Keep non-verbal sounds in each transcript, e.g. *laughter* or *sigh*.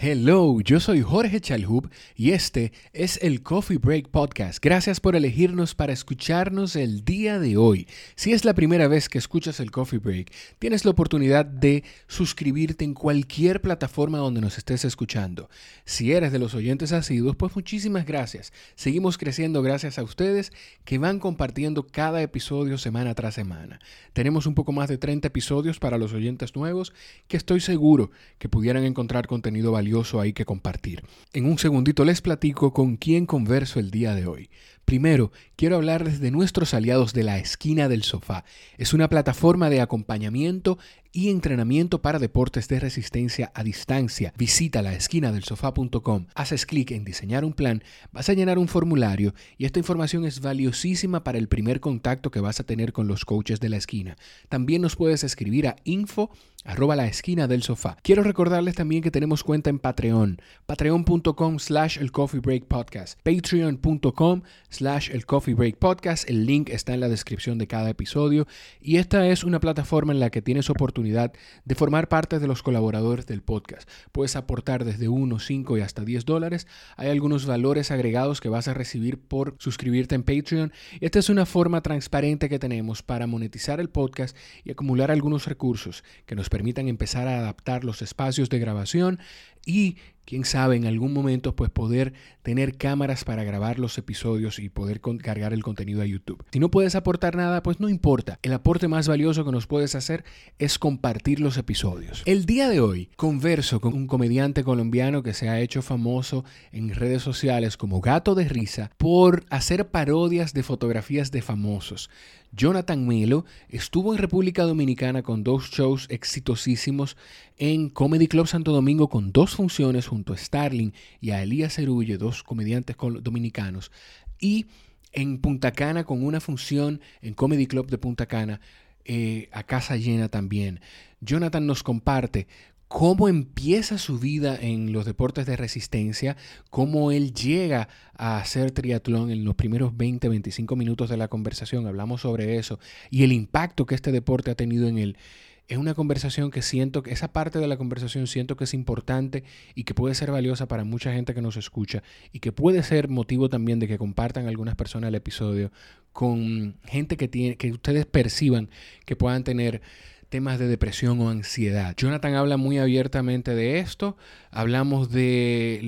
Hello, yo soy Jorge Chalhub y este es el Coffee Break Podcast. Gracias por elegirnos para escucharnos el día de hoy. Si es la primera vez que escuchas el Coffee Break, tienes la oportunidad de suscribirte en cualquier plataforma donde nos estés escuchando. Si eres de los oyentes asiduos, pues muchísimas gracias. Seguimos creciendo gracias a ustedes que van compartiendo cada episodio semana tras semana. Tenemos un poco más de 30 episodios para los oyentes nuevos que estoy seguro que pudieran encontrar contenido valioso ahí que compartir. En un segundito les platico con quién converso el día de hoy. Primero, quiero hablarles de nuestros aliados de la esquina del sofá. Es una plataforma de acompañamiento y entrenamiento para deportes de resistencia a distancia. Visita la esquina del sofá.com, haces clic en diseñar un plan, vas a llenar un formulario y esta información es valiosísima para el primer contacto que vas a tener con los coaches de la esquina. También nos puedes escribir a info arroba la esquina del sofá. Quiero recordarles también que tenemos cuenta en Patreon, patreon.com slash el coffee break podcast, patreon.com el coffee break podcast, el link está en la descripción de cada episodio y esta es una plataforma en la que tienes oportunidad de formar parte de los colaboradores del podcast. Puedes aportar desde 1, 5 y hasta 10 dólares. Hay algunos valores agregados que vas a recibir por suscribirte en Patreon. Esta es una forma transparente que tenemos para monetizar el podcast y acumular algunos recursos que nos permitan empezar a adaptar los espacios de grabación y quién sabe, en algún momento pues poder tener cámaras para grabar los episodios y poder cargar el contenido a YouTube. Si no puedes aportar nada, pues no importa. El aporte más valioso que nos puedes hacer es compartir los episodios. El día de hoy converso con un comediante colombiano que se ha hecho famoso en redes sociales como Gato de Risa por hacer parodias de fotografías de famosos. Jonathan Melo estuvo en República Dominicana con dos shows exitosísimos en Comedy Club Santo Domingo con dos funciones junto a Starling y a Elías Cerulle, dos comediantes dominicanos, y en Punta Cana con una función en Comedy Club de Punta Cana eh, a casa llena también. Jonathan nos comparte cómo empieza su vida en los deportes de resistencia, cómo él llega a hacer triatlón en los primeros 20, 25 minutos de la conversación, hablamos sobre eso, y el impacto que este deporte ha tenido en él. Es una conversación que siento que esa parte de la conversación siento que es importante y que puede ser valiosa para mucha gente que nos escucha y que puede ser motivo también de que compartan algunas personas el episodio con gente que tiene que ustedes perciban que puedan tener temas de depresión o ansiedad. Jonathan habla muy abiertamente de esto. Hablamos de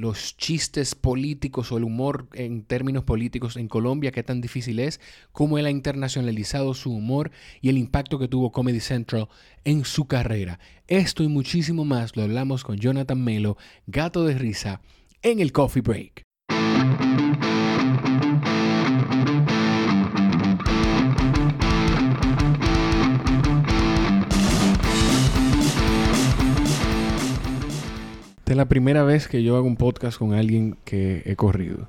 los chistes políticos o el humor en términos políticos en Colombia, qué tan difícil es, cómo él ha internacionalizado su humor y el impacto que tuvo Comedy Central en su carrera. Esto y muchísimo más lo hablamos con Jonathan Melo, gato de risa, en el Coffee Break. Esta es la primera vez que yo hago un podcast con alguien que he corrido.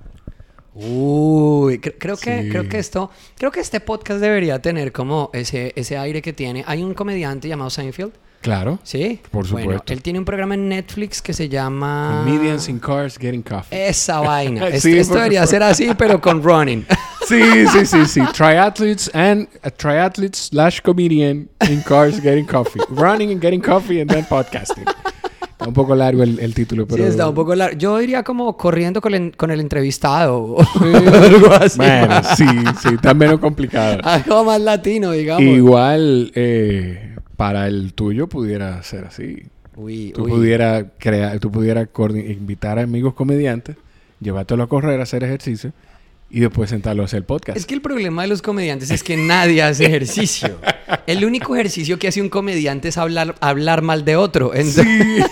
Uy, creo que, creo que esto, creo que este podcast debería tener como ese, ese aire que tiene. Hay un comediante llamado Seinfeld. Claro. Sí. Por supuesto. Bueno, él tiene un programa en Netflix que se llama. Comedians in Cars Getting Coffee. Esa *laughs* vaina. esto, debería ser así, pero con running. *laughs* sí, sí, sí, sí. Triathletes and a triathletes slash comedian in cars getting coffee. Running and getting coffee and then podcasting un poco largo el, título, pero... Sí, está un poco largo. Yo diría como corriendo con el, con el entrevistado o *laughs* algo así. Bueno, sí, sí, está menos complicado. Algo más latino, digamos. Igual, eh, para el tuyo pudiera ser así. Uy, tú pudieras crear, tú pudieras invitar a amigos comediantes, llevártelo a correr, a hacer ejercicio y después sentarlo a hacer el podcast. Es que el problema de los comediantes es que nadie hace ejercicio. el único ejercicio que hace un comediante es hablar, hablar mal de otro. Entonces... Sí.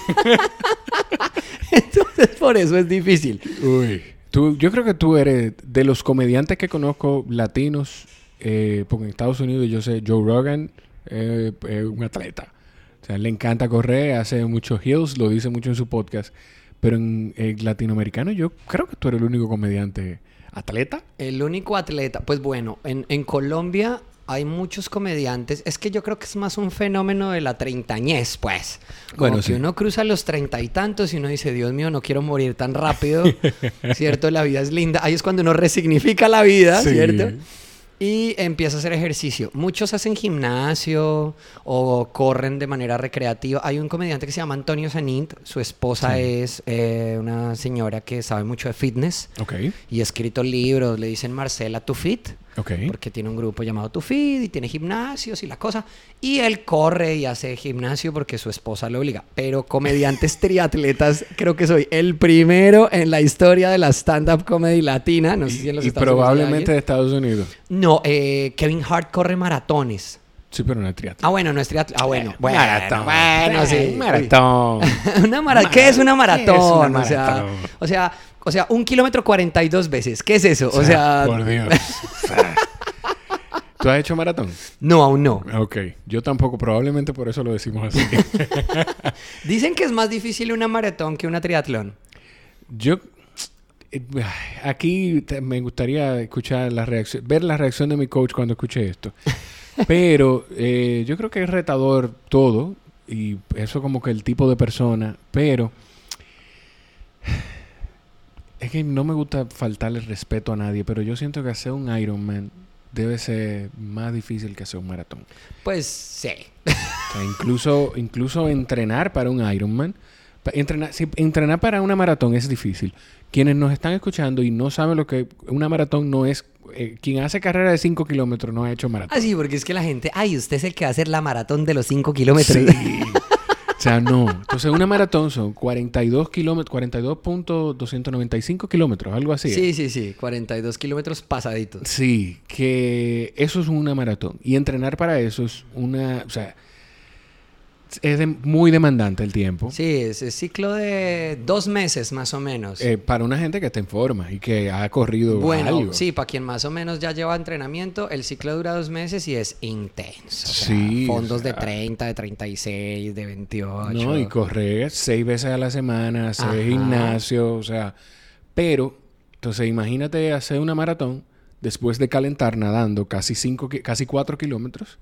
*laughs* Entonces, por eso es difícil. Uy. Tú, yo creo que tú eres de los comediantes que conozco latinos, eh, porque en Estados Unidos yo sé, Joe Rogan es un atleta. O sea, le encanta correr, hace muchos hills, lo dice mucho en su podcast. Pero en, en latinoamericano yo creo que tú eres el único comediante ¿Atleta? El único atleta. Pues bueno, en, en Colombia hay muchos comediantes. Es que yo creo que es más un fenómeno de la treintañez, pues. bueno, si uno cruza los treinta y tantos y uno dice, Dios mío, no quiero morir tan rápido, *laughs* ¿cierto? La vida es linda. Ahí es cuando uno resignifica la vida, ¿cierto? Y empieza a hacer ejercicio. Muchos hacen gimnasio o corren de manera recreativa. Hay un comediante que se llama Antonio Sanint. Su esposa es eh, una señora que sabe mucho de fitness. Y ha escrito libros. Le dicen Marcela Tu Fit. Porque tiene un grupo llamado Tu Fit y tiene gimnasios y la cosa. Y él corre y hace gimnasio porque su esposa lo obliga. Pero comediantes *laughs* triatletas, creo que soy el primero en la historia de la stand-up comedy latina. No sé si en los y probablemente de Estados Unidos. No, eh, Kevin Hart corre maratones. Sí, pero no es triatlón. Ah, bueno, no es triatlón. Ah, bueno. bueno maratón. Bueno, sí. Maratón. *laughs* una ¿Qué es una maratón? Es una maratón? O sea, o sea, un kilómetro 42 veces. ¿Qué es eso? O sea... Por Dios. *laughs* ¿Tú has hecho maratón? No, aún no. Ok. Yo tampoco. Probablemente por eso lo decimos así. *laughs* Dicen que es más difícil una maratón que una triatlón. Yo... Eh, aquí me gustaría escuchar la reacción, ver la reacción de mi coach cuando escuche esto. Pero eh, yo creo que es retador todo y eso como que el tipo de persona, pero es que no me gusta faltarle respeto a nadie, pero yo siento que hacer un Ironman debe ser más difícil que hacer un maratón. Pues sí. incluso, incluso entrenar para un Ironman, entrenar, si, entrenar para una maratón es difícil. Quienes nos están escuchando y no saben lo que una maratón no es, eh, quien hace carrera de 5 kilómetros no ha hecho maratón. Ah, sí, porque es que la gente, ay, usted es el que va a hacer la maratón de los 5 kilómetros. Sí. *laughs* O sea, no. Entonces, una maratón son 42 kilómetros, 42.295 kilómetros, algo así. Sí, sí, sí. 42 kilómetros pasaditos. Sí, que eso es una maratón. Y entrenar para eso es una. O sea, es muy demandante el tiempo. Sí, es el ciclo de dos meses más o menos. Eh, para una gente que está en forma y que ha corrido bueno, sí, para quien más o menos ya lleva entrenamiento, el ciclo dura dos meses y es intenso. sí. Fondos de 30, de 36, de 28. No, y correr seis veces a la semana, hacer gimnasio, o sea. Pero, entonces imagínate hacer una maratón después de calentar nadando casi, cinco, casi 4 kilómetros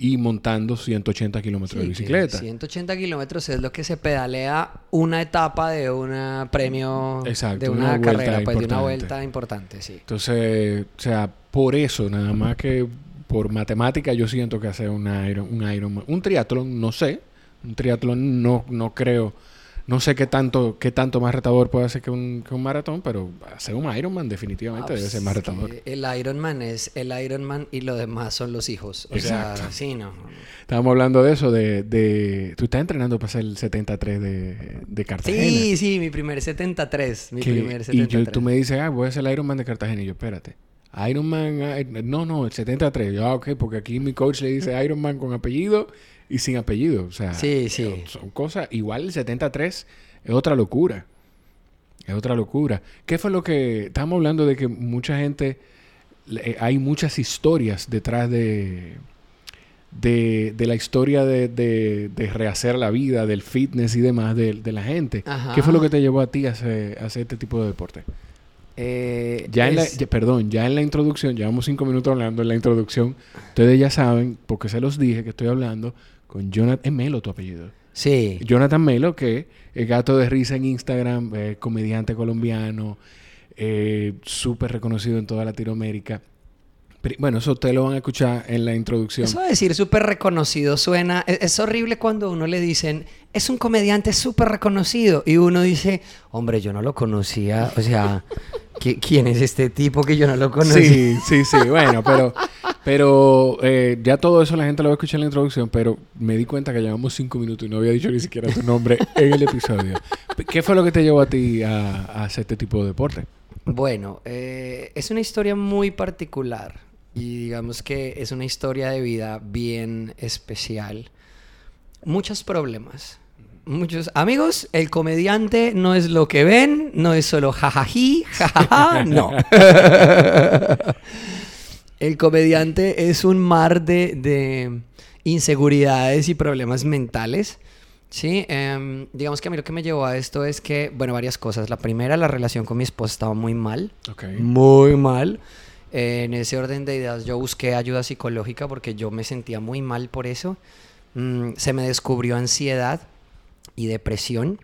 y montando 180 kilómetros de bicicleta. 180 kilómetros es lo que se pedalea una etapa de un premio, de una, carrera, pues de una vuelta importante, sí. Entonces, o sea, por eso, nada más que por matemática, yo siento que hacer un Iron, un Iron, un triatlón, no sé, un triatlón no, no creo no sé qué tanto, qué tanto más retador puede ser que un, que un maratón, pero hacer un Ironman definitivamente debe ser más retador. el Ironman es el Ironman y lo demás son los hijos. O sea, sí, no. Estábamos hablando de eso, de, de... Tú estás entrenando para hacer el 73 de, de Cartagena. Sí, sí, mi primer 73. Mi primer 73. Y tú me dices, ah, voy a hacer el Ironman de Cartagena. Y yo, espérate. Ironman, no, no, el 73. Yo, ah, ok, porque aquí mi coach le dice Ironman con apellido y sin apellido. O sea, sí, sí. Eh, son cosas. Igual el 73 es otra locura. Es otra locura. ¿Qué fue lo que. Estamos hablando de que mucha gente. Eh, hay muchas historias detrás de. De, la historia de, de, rehacer la vida, del fitness y demás de, la gente. ¿Qué fue lo que te llevó a ti a hacer, este tipo de deporte? Eh, ya en la, perdón, ya en la introducción, llevamos cinco minutos hablando en la introducción. Ustedes ya saben, porque se los dije que estoy hablando con Jonathan. Es Melo tu apellido. Sí. Jonathan Melo, que es gato de risa en Instagram, comediante colombiano, eh, súper reconocido en toda Latinoamérica. Bueno, eso ustedes lo van a escuchar en la introducción. Eso de decir súper reconocido suena. Es, es, horrible cuando uno le dicen, es un comediante súper reconocido. Y uno dice, hombre, yo no lo conocía. O sea, *laughs* ¿quién es este tipo que yo no lo conocía? Sí, sí, sí. Bueno, pero *laughs* pero eh, ya todo eso la gente lo va a escuchar en la introducción, pero me di cuenta que llevamos cinco minutos y no había dicho ni siquiera tu nombre en el episodio. ¿Qué fue lo que te llevó a ti a, hacer este tipo de deporte? Bueno, eh, es una historia muy particular y digamos que es una historia de vida bien especial. Muchos problemas. Muchos amigos, el comediante no es lo que ven, no es solo jajají, jajaja, no. *laughs* El comediante es un mar de, inseguridades y problemas mentales. Sí, em, digamos que a mí lo que me llevó a esto es que, bueno, varias cosas. La primera, la relación con mi esposa estaba muy mal. Muy mal. en ese orden de ideas, yo busqué ayuda psicológica porque yo me sentía muy mal por eso. Mm, se me descubrió ansiedad y depresión.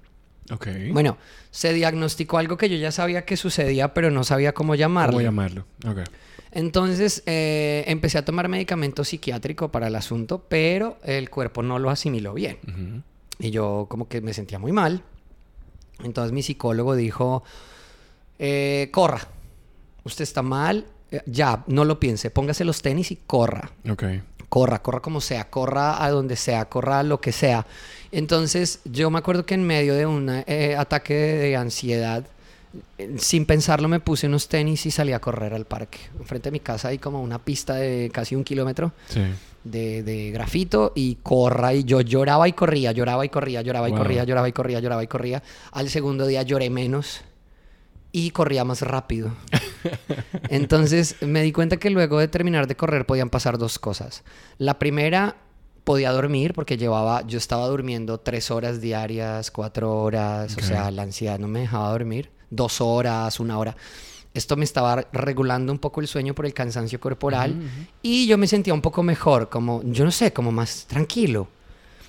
Okay. Bueno, se diagnosticó algo que yo ya sabía que sucedía, pero no sabía cómo llamarlo. ¿Cómo llamarlo? Okay. Entonces eh, empecé a tomar medicamento psiquiátrico para el asunto, pero el cuerpo no lo asimiló bien. Y yo como que me sentía muy mal. Entonces mi psicólogo dijo, eh, corra, usted está mal, eh, ya, no lo piense, póngase los tenis y corra. Ok. Corra, corra como sea, corra a donde sea, corra a lo que sea. Entonces yo me acuerdo que en medio de un eh, ataque de, ansiedad, sin pensarlo me puse unos tenis y salí a correr al parque. Enfrente de mi casa hay como una pista de casi un kilómetro. Sí de, grafito y corra y yo lloraba y corría, lloraba y corría, lloraba y corría, lloraba y corría, lloraba y corría. Al segundo día lloré menos y corría más rápido. *laughs* Entonces me di cuenta que luego de terminar de correr podían pasar dos cosas. La primera, podía dormir porque llevaba, yo estaba durmiendo tres horas diarias, cuatro horas, o sea, la ansiedad no me dejaba dormir, dos horas, una hora esto me estaba regulando un poco el sueño por el cansancio corporal y yo me sentía un poco mejor, como, yo no sé, como más tranquilo.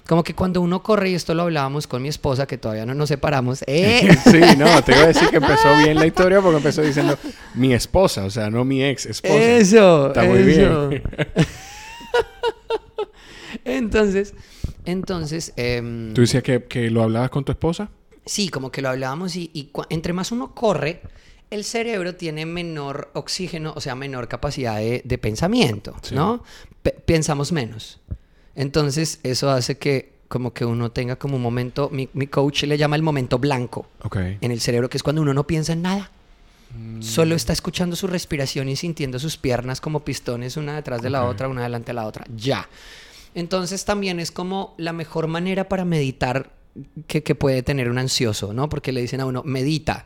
Como que cuando uno corre, y esto lo hablábamos con mi esposa, que todavía no nos separamos. *laughs* ¡eh! sí, no, te iba a decir que empezó bien la historia porque empezó diciendo mi esposa, o sea, no mi ex esposa. Eso, Está muy bien. *laughs* entonces, entonces... Em, ¿Tú decías que, que, lo hablabas con tu esposa? Sí, como que lo hablábamos y, y entre más uno corre, el cerebro tiene menor oxígeno, o sea, menor capacidad de, pensamiento, ¿no? pensamos menos. Entonces, eso hace que como que uno tenga como un momento, mi, coach le llama el momento blanco en el cerebro, que es cuando uno no piensa en nada. Mm. Solo está escuchando su respiración y sintiendo sus piernas como pistones una detrás de la otra, una delante de la otra. Ya. Entonces también es como la mejor manera para meditar que, puede tener un ansioso, ¿no? Porque le dicen a uno, medita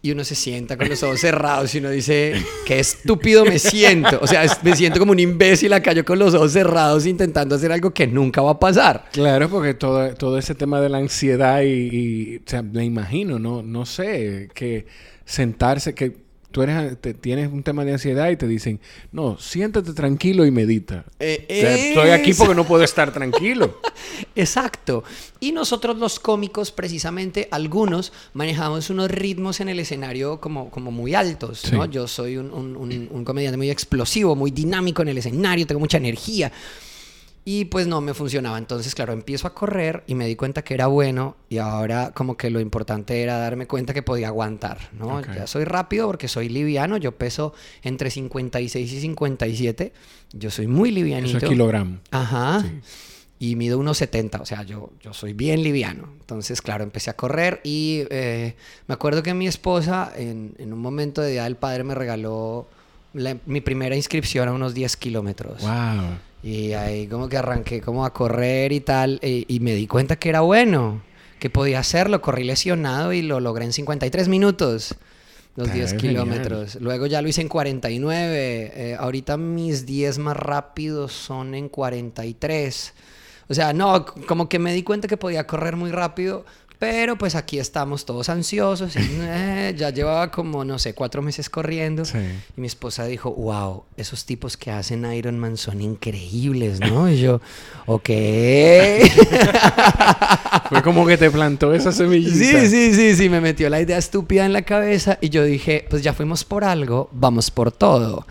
y uno se sienta con los ojos cerrados y uno dice, qué estúpido me siento. O sea, me siento como un imbécil acá yo con los ojos cerrados intentando hacer algo que nunca va a pasar. Claro, porque todo, todo ese tema de la ansiedad y, o sea, me imagino, no, no sé, que sentarse, que tú eres, tienes un tema de ansiedad y te dicen, no, siéntate tranquilo y medita. Eh, estoy aquí porque no puedo estar tranquilo. *laughs* Exacto. Y nosotros los cómicos, precisamente, algunos manejamos unos ritmos en el escenario como, como muy altos, ¿no? Yo soy un, un comediante muy explosivo, muy dinámico en el escenario, tengo mucha energía. Y pues no me funcionaba. Entonces, claro, empiezo a correr y me di cuenta que era bueno y ahora como que lo importante era darme cuenta que podía aguantar, ¿no? Ya soy rápido porque soy liviano, yo peso entre 56 y 57, yo soy muy livianito. Eso es kilogramo. Ajá. Y mido unos 70, o sea, yo, yo soy bien liviano. Entonces, claro, empecé a correr y eh, me acuerdo que mi esposa en, en, un momento de Día del Padre me regaló mi primera inscripción a unos 10 kilómetros. ¡Wow! Y ahí como que arranqué como a correr y tal, y, me di cuenta que era bueno, que podía hacerlo. Corrí lesionado y lo logré en 53 minutos, los 10 kilómetros. Luego ya lo hice en 49. Eh, ahorita mis 10 más rápidos son en 43. O sea, no, como que me di cuenta que podía correr muy rápido, pero pues aquí estamos todos ansiosos. Y, *laughs* eh, ya llevaba como, no sé, cuatro meses corriendo. Y mi esposa dijo, wow, esos tipos que hacen Ironman son increíbles, ¿no? Y yo, ok. *laughs* Fue como que te plantó esa semillita. Sí, sí, sí, sí. Me metió la idea estúpida en la cabeza. Y yo dije, pues ya fuimos por algo, vamos por todo.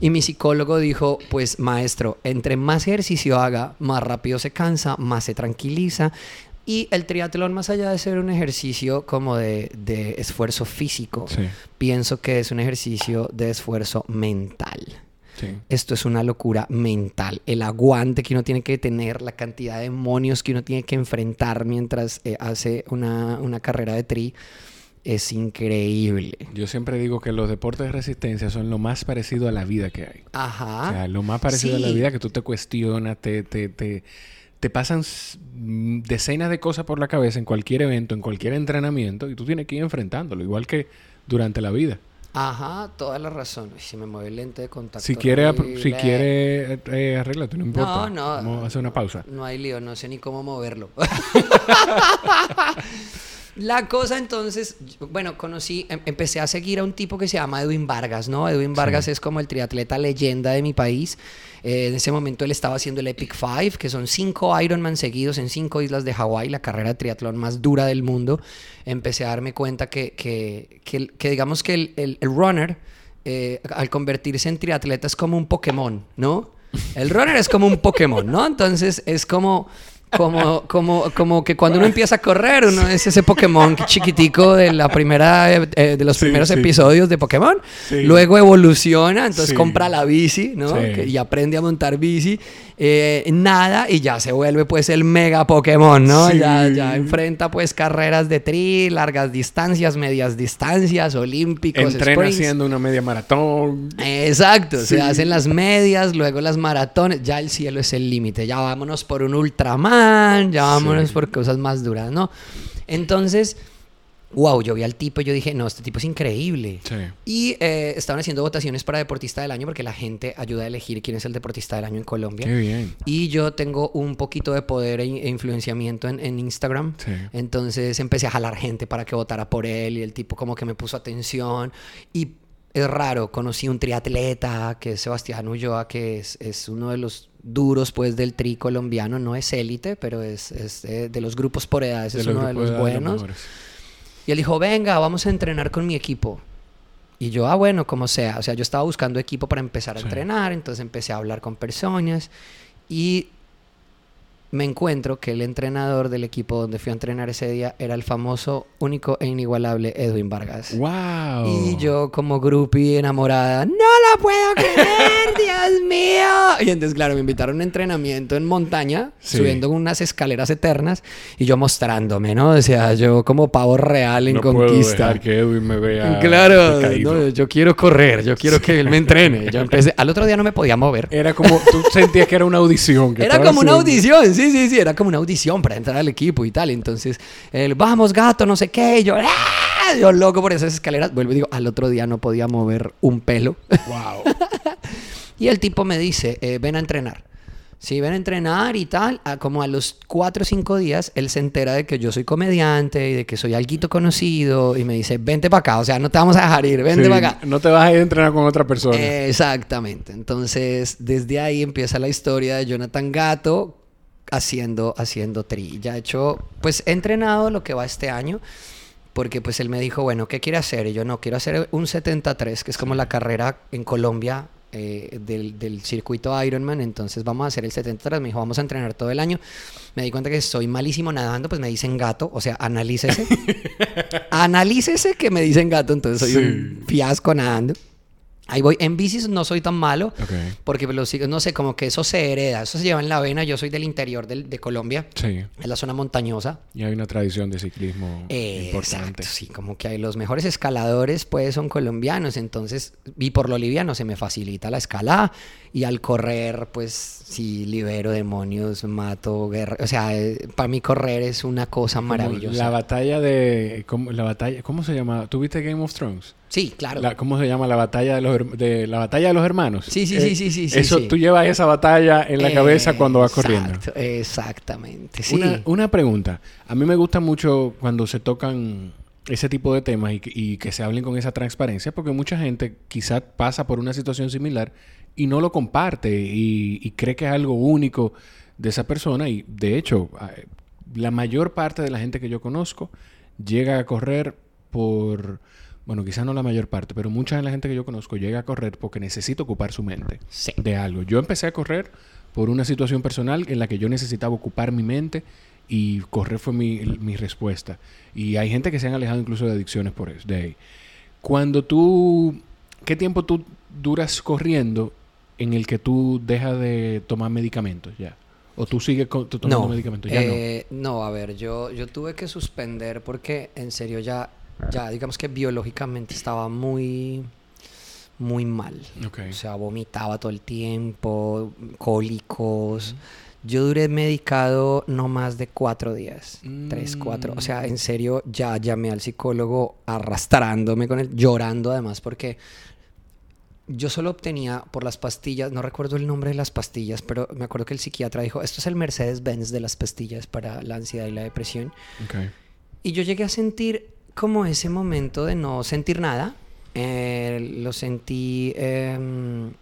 Y mi psicólogo dijo, pues maestro, entre más ejercicio haga, más rápido se cansa, más se tranquiliza, y el triatlón, más allá de ser un ejercicio como de, esfuerzo físico, pienso que es un ejercicio de esfuerzo mental. Esto es una locura mental. El aguante que uno tiene que tener, la cantidad de demonios que uno tiene que enfrentar mientras eh, hace una, carrera de tri es increíble. Yo siempre digo que los deportes de resistencia son lo más parecido a la vida que hay. Ajá. O sea, lo más parecido a la vida que tú te cuestionas, te, te, te te pasan decenas de cosas por la cabeza en cualquier evento, en cualquier entrenamiento, y tú tienes que ir enfrentándolo, igual que durante la vida. Ajá, toda la razón. Si me mueve el lente de contacto. Si quiere, si quiere eh, eh, arréglate, no importa. No, no. Vamos a hacer una pausa. No hay lío, no sé ni cómo moverlo. *laughs* La cosa entonces, bueno, conocí, em, empecé a seguir a un tipo que se llama Edwin Vargas, ¿no? Edwin Vargas es como el triatleta leyenda de mi país. Eh, en ese momento él estaba haciendo el Epic Five, que son cinco Ironman seguidos en cinco islas de Hawái, la carrera de triatlón más dura del mundo. Empecé a darme cuenta que, que, que, digamos que el, el, runner eh, al convertirse en triatleta es como un Pokémon, ¿no? El runner es como un Pokémon, ¿no? Entonces es como como, como, como que cuando uno empieza a correr, uno es ese Pokémon chiquitico de la primera eh, de los primeros episodios de Pokémon. Luego evoluciona, entonces compra la bici, ¿no? y aprende a montar bici. Eh, nada y ya se vuelve pues el mega Pokémon, ¿no? Ya, ya enfrenta pues carreras de tri, largas distancias, medias distancias, olímpicos. Entrena haciendo una media maratón. Exacto, se hacen las medias, luego las maratones, ya el cielo es el límite, ya vámonos por un ya vámonos por cosas más duras, ¿no? Entonces wow, yo vi al tipo y yo dije, no, este tipo es increíble. Y eh, estaban haciendo votaciones para deportista del año porque la gente ayuda a elegir quién es el deportista del año en Colombia. Qué bien. Y yo tengo un poquito de poder e, e influenciamiento en, Instagram. Entonces empecé a jalar gente para que votara por él y el tipo como que me puso atención. Y es raro, conocí un triatleta que es Sebastián Ulloa, que es, es uno de los duros pues del tri colombiano, no es élite, pero es, es de, los grupos por edades, es uno de los buenos. Y él dijo, venga, vamos a entrenar con mi equipo. Y yo, ah, bueno, como sea. O sea, yo estaba buscando equipo para empezar a entrenar, entonces empecé a hablar con personas y me encuentro que el entrenador del equipo donde fui a entrenar ese día era el famoso, único e inigualable Edwin Vargas. ¡Wow! Y yo como groupie enamorada, ¡no la puedo creer, Dios mío! Y entonces, claro, me invitaron a un entrenamiento en montaña, subiendo unas escaleras eternas y yo mostrándome, ¿no? O sea, yo como pavo real en no conquista. Puedo dejar que Edwin me vea. Claro, no, yo quiero correr, yo quiero que él me entrene. Yo empecé, al otro día no me podía mover. Era como, tú sentías que era una audición. era como una audición, sí, sí, sí, era como una audición para entrar al equipo y tal. Entonces, el, vamos gato, no sé qué, y yo, ¡ah! yo loco por esas escaleras. Vuelvo y digo, al otro día no podía mover un pelo. Wow. *laughs* y el tipo me dice, eh, ven a entrenar. Sí, ven a entrenar y tal. como a los cuatro o cinco días, él se entera de que yo soy comediante y de que soy alguito conocido y me dice, vente para acá. O sea, no te vamos a dejar ir, vente para acá. No te vas a ir a entrenar con otra persona. exactamente. Entonces, desde ahí empieza la historia de Jonathan Gato haciendo, haciendo tri. Ya he hecho, pues he entrenado lo que va este año porque pues él me dijo, bueno, ¿qué quiere hacer? Y yo no, quiero hacer un 73, que es como la carrera en Colombia eh, del, del, circuito Ironman, entonces vamos a hacer el 73, me dijo, vamos a entrenar todo el año. Me di cuenta que soy malísimo nadando, pues me dicen gato, o sea, analícese. *laughs* analícese que me dicen gato, entonces soy un fiasco nadando. Ahí voy. En bicis no soy tan malo. Porque los no sé, como que eso se hereda. Eso se lleva en la vena. Yo soy del interior de Colombia. Sí. Es la zona montañosa. Y hay una tradición de ciclismo importante. sí. Como que hay los mejores escaladores, pues, son colombianos. Entonces, y por lo liviano se me facilita la escalada. Y al correr, pues, si libero demonios, mato, guerra. O sea, eh, para mí correr es una cosa maravillosa. la batalla de... ¿cómo, la batalla, ¿Cómo se llama? ¿Tuviste Game of Thrones? Sí, claro. ¿Cómo se llama? La batalla de los, de, la batalla de los hermanos. Sí, sí, sí, sí, sí. Eso, tú llevas esa batalla en la cabeza cuando vas corriendo. Exactamente, sí. Una, una, pregunta. A mí me gusta mucho cuando se tocan ese tipo de temas y, que se hablen con esa transparencia, porque mucha gente quizás pasa por una situación similar y no lo comparte y, y cree que es algo único de esa persona. Y de hecho, la mayor parte de la gente que yo conozco llega a correr por bueno, quizás no la mayor parte, pero mucha de la gente que yo conozco llega a correr porque necesita ocupar su mente de algo. Yo empecé a correr por una situación personal en la que yo necesitaba ocupar mi mente y correr fue mi, mi respuesta. Y hay gente que se han alejado incluso de adicciones por eso, de ahí. Cuando tú, ¿qué tiempo tú duras corriendo en el que tú dejas de tomar medicamentos ya? ¿O tú sigues tomando medicamentos? Ya eh, no. no, a ver, yo, yo tuve que suspender porque en serio ya ya digamos que biológicamente estaba muy muy mal. O sea, vomitaba todo el tiempo, cólicos. Yo duré medicado no más de cuatro días, tres, cuatro. O sea, en serio, ya llamé al psicólogo arrastrándome con él, llorando además, porque yo solo obtenía por las pastillas, no recuerdo el nombre de las pastillas, pero me acuerdo que el psiquiatra dijo, esto es el Mercedes-Benz de las pastillas para la ansiedad y la depresión. Y yo llegué a sentir como ese momento de no sentir nada. Eh, lo sentí, em,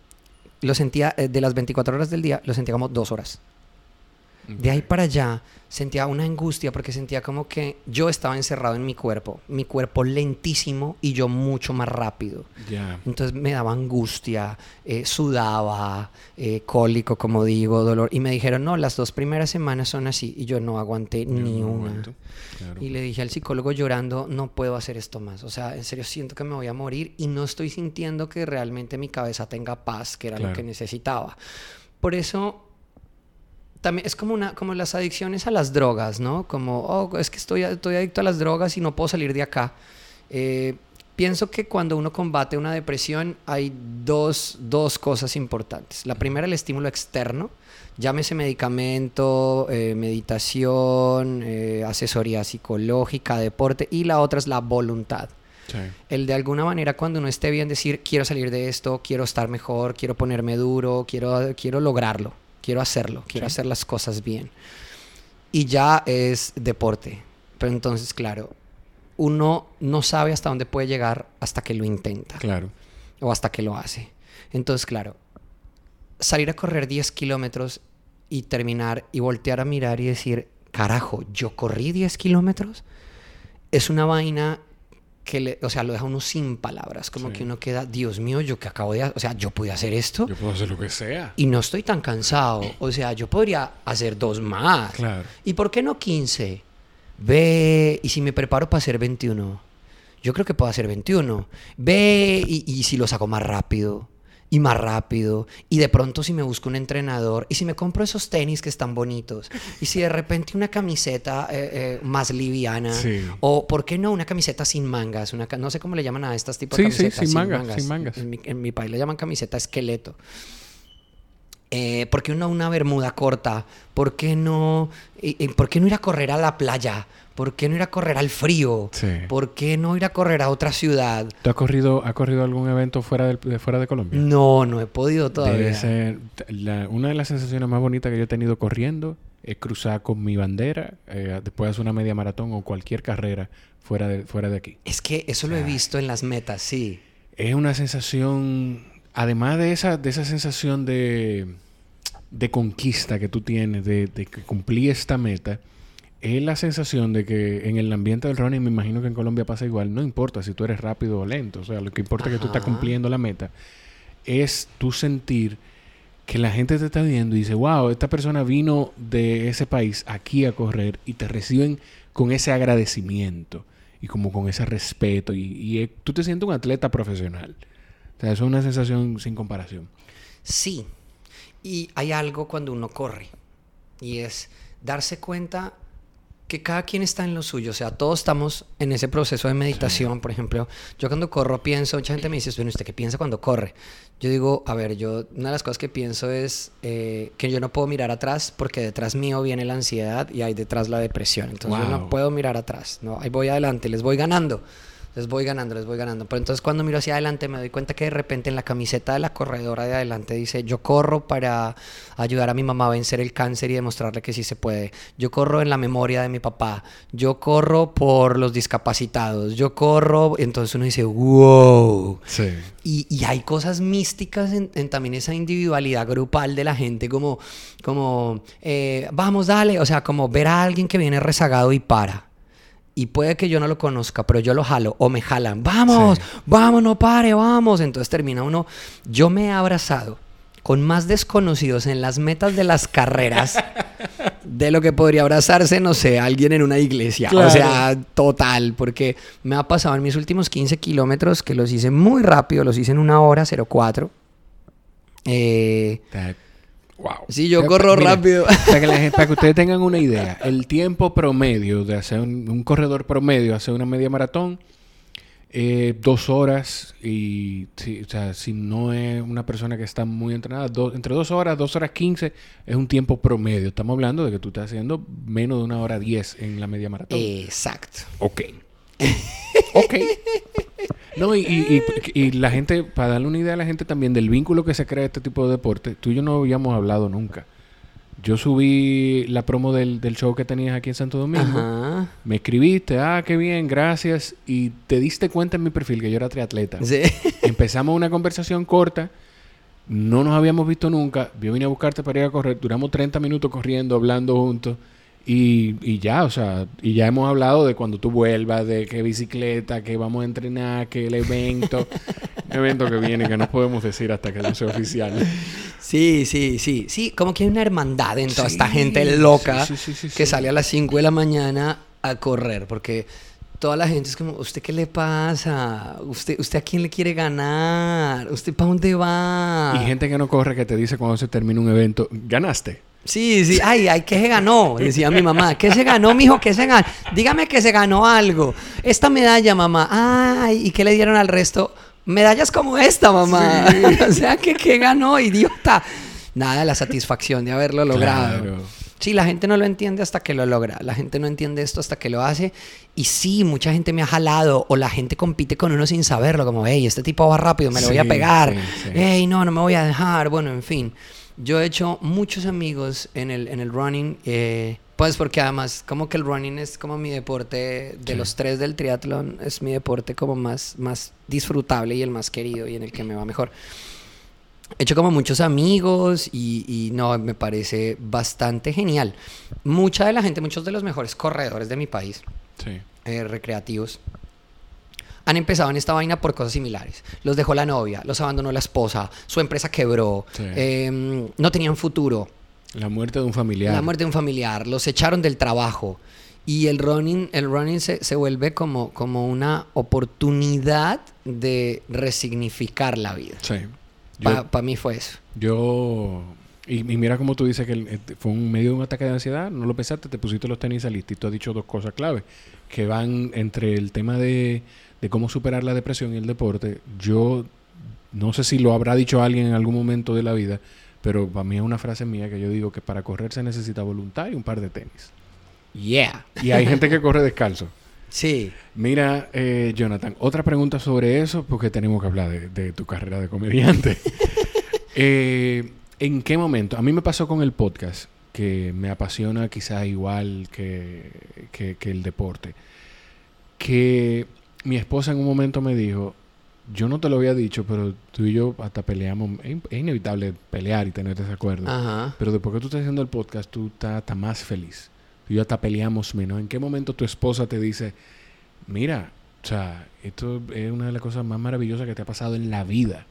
lo sentía eh, de las 24 horas del día, lo sentía como dos horas. De ahí para allá sentía una angustia porque sentía como que yo estaba encerrado en mi cuerpo, mi cuerpo lentísimo y yo mucho más rápido. Entonces me daba angustia, eh, sudaba, eh, cólico, como digo, dolor. Y me dijeron, no, las dos primeras semanas son así. Y yo no aguanté ni una. Y le dije al psicólogo llorando, no puedo hacer esto más. O sea, en serio siento que me voy a morir y no estoy sintiendo que realmente mi cabeza tenga paz, que era lo que necesitaba. Por eso también es como una como las adicciones a las drogas, ¿no? Como, oh, es que estoy, estoy adicto a las drogas y no puedo salir de acá. Eh, pienso que cuando uno combate una depresión hay dos, dos cosas importantes. La primera, el estímulo externo, llámese medicamento, eh, meditación, eh, asesoría psicológica, deporte, y la otra es la voluntad. El de alguna manera cuando uno esté bien decir, quiero salir de esto, quiero estar mejor, quiero ponerme duro, quiero, quiero lograrlo quiero hacerlo, quiero hacer las cosas bien. Y ya es deporte. Pero entonces, claro, uno no sabe hasta dónde puede llegar hasta que lo intenta. Claro. O hasta que lo hace. Entonces, claro, salir a correr 10 kilómetros y terminar y voltear a mirar y decir, carajo, yo corrí 10 kilómetros, es una vaina que le, o sea, lo deja uno sin palabras, como que uno queda, Dios mío, yo que acabo de, o sea, yo pude hacer esto. Yo puedo hacer lo que sea. Y no estoy tan cansado, *clears throat* o sea, yo podría hacer dos más. Claro. ¿Y por qué no 15? Ve, y si me preparo para hacer 21, yo creo que puedo hacer 21. Ve, y, y si lo saco más rápido y más rápido. Y de pronto si me busco un entrenador y si me compro esos tenis que están bonitos y si de repente una camiseta eh, eh, más liviana o por qué no una camiseta sin mangas, una, no sé cómo le llaman a estas tipos de camisetas. sin, mangas, sin mangas. En mi, en mi país le llaman camiseta esqueleto. Eh, ¿Por qué no una bermuda corta? ¿Por qué no, ¿Por qué no ir a correr a la playa? ¿Por qué no ir a correr al frío? ¿Por qué no ir a correr a otra ciudad? ¿Tú has corrido, corrido algún evento fuera de, fuera de Colombia? No, no he podido todavía. una de las sensaciones más bonitas que yo he tenido corriendo es cruzar con mi bandera eh, después de hacer una media maratón o cualquier carrera fuera de, fuera de aquí. Es que eso lo he visto en las metas, sí. Es una sensación, además de esa, de esa sensación de, de conquista que tú tienes, de, de que cumplí esta meta, es la sensación de que en el ambiente del running, me imagino que en Colombia pasa igual, no importa si tú eres rápido o lento, o sea, lo que importa es que tú estás cumpliendo la meta, es tú sentir que la gente te está viendo y dice, wow, esta persona vino de ese país aquí a correr y te reciben con ese agradecimiento y como con ese respeto y, tú te sientes un atleta profesional. O sea, eso es una sensación sin comparación. Sí, y hay algo cuando uno corre y es darse cuenta que cada quien está en lo suyo, o sea, todos estamos en ese proceso de meditación, por ejemplo, yo cuando corro pienso, mucha gente me dice, bueno, ¿usted qué piensa cuando corre? Yo digo, a ver, yo, una de las cosas que pienso es eh, que yo no puedo mirar atrás porque detrás mío viene la ansiedad y hay detrás la depresión, entonces yo no puedo mirar atrás, no, ahí voy adelante, les voy ganando les voy ganando, les voy ganando. Pero entonces cuando miro hacia adelante me doy cuenta que de repente en la camiseta de la corredora de adelante dice, yo corro para ayudar a mi mamá a vencer el cáncer y demostrarle que sí se puede. Yo corro en la memoria de mi papá. Yo corro por los discapacitados. Yo corro, entonces uno dice, wow. Sí. Y, hay cosas místicas en, también esa individualidad grupal de la gente, como, como eh, vamos, dale, o sea, como ver a alguien que viene rezagado y para y puede que yo no lo conozca, pero yo lo jalo o me jalan, vamos, vamos, no pare, vamos. Entonces termina uno, yo me he abrazado con más desconocidos en las metas de las carreras *laughs* de lo que podría abrazarse, no sé, alguien en una iglesia. O sea, total, porque me ha pasado en mis últimos 15 kilómetros que los hice muy rápido, los hice en una hora 04. Eh, Wow. Sí, yo corro rápido. Para que, *laughs* para que, ustedes tengan una idea, el tiempo promedio de hacer un, corredor promedio, hacer una media maratón, eh, dos horas y si, o sea, si no es una persona que está muy entrenada, entre dos horas, dos horas quince es un tiempo promedio. Estamos hablando de que tú estás haciendo menos de una hora diez en la media maratón. Exacto. Ok. ok. *laughs* No, y, y, la gente, para darle una idea a la gente también del vínculo que se crea este tipo de deporte, tú y yo no habíamos hablado nunca. Yo subí la promo del, show que tenías aquí en Santo Domingo. Me escribiste, ah, qué bien, gracias. Y te diste cuenta en mi perfil que yo era triatleta. Sí. *laughs* Empezamos una conversación corta no nos habíamos visto nunca. Yo vine a buscarte para ir a correr. Duramos 30 minutos corriendo, hablando juntos. Y, y, ya, o sea, y ya hemos hablado de cuando tú vuelvas, de qué bicicleta, que vamos a entrenar, que el evento, *laughs* un evento que viene que no podemos decir hasta que no sea oficial. Sí, sí, sí, sí, como que hay una hermandad en toda esta gente loca que sale a las 5 de la mañana a correr, porque toda la gente es como, ¿usted qué le pasa? ¿Usted, usted a quién le quiere ganar? ¿Usted para dónde va? Y gente que no corre que te dice cuando se termina un evento, ganaste. Sí, sí, ay, ay, ¿qué se ganó? Decía mi mamá, ¿qué se ganó, mijo? ¿Qué se ganó? Dígame que se ganó algo. Esta medalla, mamá, ay, ¿y qué le dieron al resto? Medallas como esta, mamá. *laughs* o sea, ¿qué, ¿qué ganó, idiota? Nada, la satisfacción de haberlo logrado. Sí, la gente no lo entiende hasta que lo logra. La gente no entiende esto hasta que lo hace. Y sí, mucha gente me ha jalado o la gente compite con uno sin saberlo, como, hey, este tipo va rápido, me lo voy a pegar. Hey, no, no me voy a dejar. Bueno, en fin. Yo he hecho muchos amigos en el, en el running, eh, pues porque además como que el running es como mi deporte, de los tres del triatlón, es mi deporte como más, más disfrutable y el más querido y en el que me va mejor. He hecho como muchos amigos y, y, no, me parece bastante genial. Mucha de la gente, muchos de los mejores corredores de mi país, eh, recreativos, han empezado en esta vaina por cosas similares. Los dejó la novia, los abandonó la esposa, su empresa quebró, em, no tenían futuro. La muerte de un familiar. La muerte de un familiar, los echaron del trabajo. Y el running, el running se, se vuelve como, como una oportunidad de resignificar la vida. Sí. Para mí fue eso. Yo y, mira como tú dices que eh, fue un medio de un ataque de ansiedad, no lo pensaste, te pusiste los tenis al y tú has dicho dos cosas clave, que van entre el tema de de cómo superar la depresión y el deporte, yo no sé si lo habrá dicho alguien en algún momento de la vida, pero para mí es una frase mía que yo digo que para correr se necesita voluntad y un par de tenis. Yeah. Y hay gente que corre descalzo. Sí. Mira, eh, Jonathan, otra pregunta sobre eso, porque tenemos que hablar de, tu carrera de comediante. *laughs* Eh, ¿En qué momento? A mí me pasó con el podcast, que me apasiona quizás igual que, que, que el deporte. Que mi esposa en un momento me dijo, yo no te lo había dicho, pero tú y yo hasta peleamos. Es, inevitable pelear y tener desacuerdo. Pero después que tú estás haciendo el podcast, tú estás, más feliz. Tú y yo hasta peleamos menos. ¿En qué momento tu esposa te dice, mira, o sea, esto es una de las cosas más maravillosas que te ha pasado en la vida?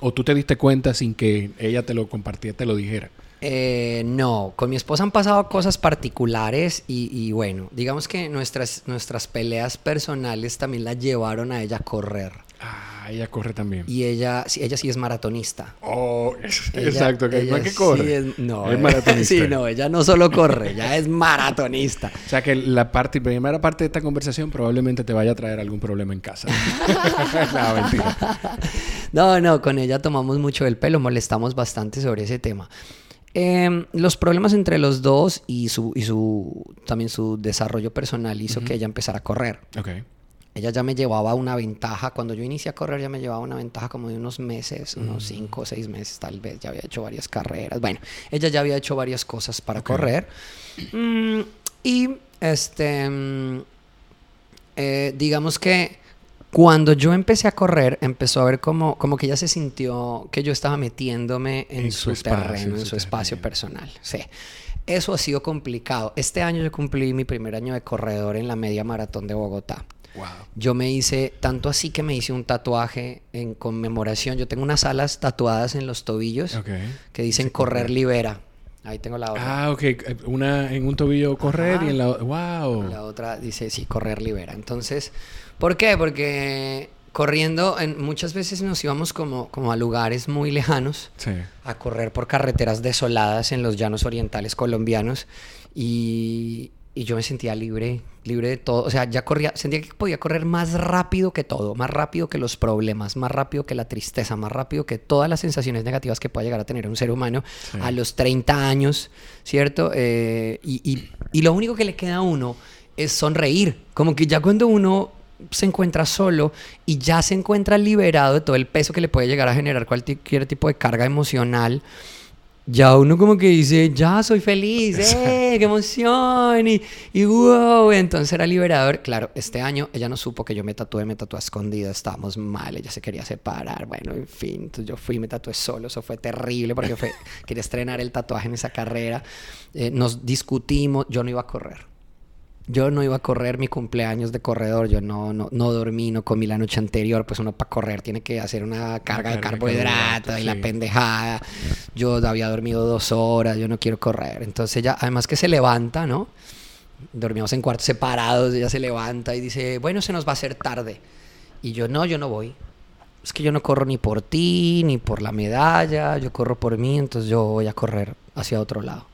¿O tú te diste cuenta sin que ella te lo compartiera, te lo dijera? Eh, no, con mi esposa han pasado cosas particulares y, bueno, digamos que nuestras, nuestras peleas personales también la llevaron a ella a correr. Ah, ella corre también. Y ella, sí, ella sí es maratonista. Oh, *laughs* exacto, que no es que corre. es, no, es *laughs* maratonista. sí, no, ella no solo corre, ella es maratonista. O sea que la parte, primera parte de esta conversación probablemente te vaya a traer algún problema en casa. *laughs* no, mentira. No, no, con ella tomamos mucho el pelo, molestamos bastante sobre ese tema. Em, los problemas entre los dos y su, y su también su desarrollo personal hizo que ella empezara a correr. Okay. Ella ya me llevaba una ventaja. Cuando yo inicié a correr, ya me llevaba una ventaja como de unos meses, unos mm. cinco o seis meses tal vez. Ya había hecho varias carreras. Bueno, ella ya había hecho varias cosas para correr. Mm, y este, mm, eh, digamos que cuando yo empecé a correr, empezó a ver como, como que ella se sintió que yo estaba metiéndome en, su, terreno, en su, espacio personal. Sí. Eso ha sido complicado. Este año yo cumplí mi primer año de corredor en la media maratón de Bogotá. Wow. Yo me hice, tanto así que me hice un tatuaje en conmemoración. Yo tengo unas alas tatuadas en los tobillos que dicen correr libera. Ahí tengo la otra. Ah, ok. Una en un tobillo correr y en la ¡Wow! La otra dice, sí, correr libera. Entonces, ¿por qué? Porque corriendo, en, muchas veces nos íbamos como, como a lugares muy lejanos a correr por carreteras desoladas en los llanos orientales colombianos y, y yo me sentía libre, libre de todo. O sea, ya corría, sentía que podía correr más rápido que todo, más rápido que los problemas, más rápido que la tristeza, más rápido que todas las sensaciones negativas que pueda llegar a tener un ser humano a los 30 años, ¿cierto? Eh, y, y, lo único que le queda a uno es sonreír. Como que ya cuando uno se encuentra solo y ya se encuentra liberado de todo el peso que le puede llegar a generar cualquier tipo de carga emocional, ya uno como que dice, ya soy feliz, ¡eh! ¡Qué emoción! Y, y wow, entonces era liberador. Claro, este año ella no supo que yo me tatué, me tatué a escondida, estábamos mal, ella se quería separar, bueno, en fin. Entonces yo fui, me tatué solo, eso fue terrible porque fue, *laughs* quería estrenar el tatuaje en esa carrera. Eh, nos discutimos, yo no iba a correr yo no iba a correr mi cumpleaños de corredor, yo no, no, no dormí, no comí la noche anterior, pues uno para correr tiene que hacer una carga de carbohidratos y la pendejada. Yo había dormido dos horas, yo no quiero correr. Entonces ella, además que se levanta, ¿no? Dormíamos en cuartos separados, ella se levanta y dice, bueno, se nos va a hacer tarde. Y yo, no, yo no voy. Es que yo no corro ni por ti, ni por la medalla, yo corro por mí, entonces yo voy a correr hacia otro lado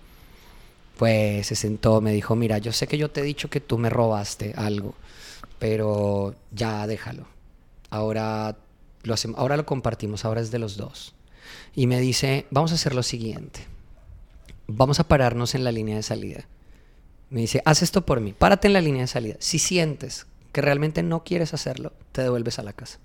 pues se sentó, me dijo, mira, yo sé que yo te he dicho que tú me robaste algo, pero ya déjalo. Ahora lo, ahora lo compartimos, ahora es de los dos. Y me dice, vamos a hacer lo siguiente. Vamos a pararnos en la línea de salida. Me dice, haz esto por mí, párate en la línea de salida. Si sientes que realmente no quieres hacerlo, te devuelves a la casa.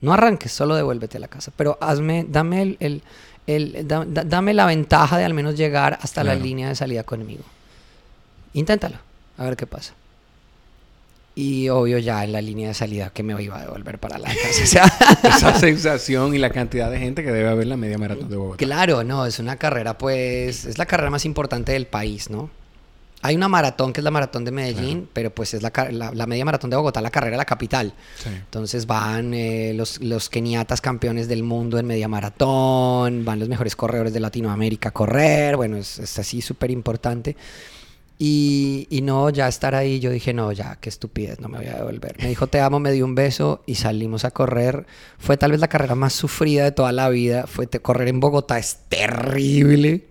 No arranques, solo devuélvete a la casa. Pero hazme, dame el, el, dame la ventaja de al menos llegar hasta la línea de salida conmigo. Inténtalo, a ver qué pasa. Y obvio ya en la línea de salida que me iba a devolver para la casa. *laughs* Esa sensación y la cantidad de gente que debe haber la media maratón de Bogotá. Claro, no, es una carrera pues, es la carrera más importante del país, ¿no? Hay una maratón que es la maratón de Medellín, pero pues es la, la, media maratón de Bogotá, la carrera de la capital. Entonces van eh, los, los keniatas campeones del mundo en media maratón, van los mejores corredores de Latinoamérica a correr, bueno, es, es así súper importante. Y, y, no, ya estar ahí, yo dije, no, ya, qué estupidez, no me voy a devolver. Me dijo, te amo, me dio un beso y salimos a correr. Fue tal vez la carrera más sufrida de toda la vida. Fue correr en Bogotá, es terrible.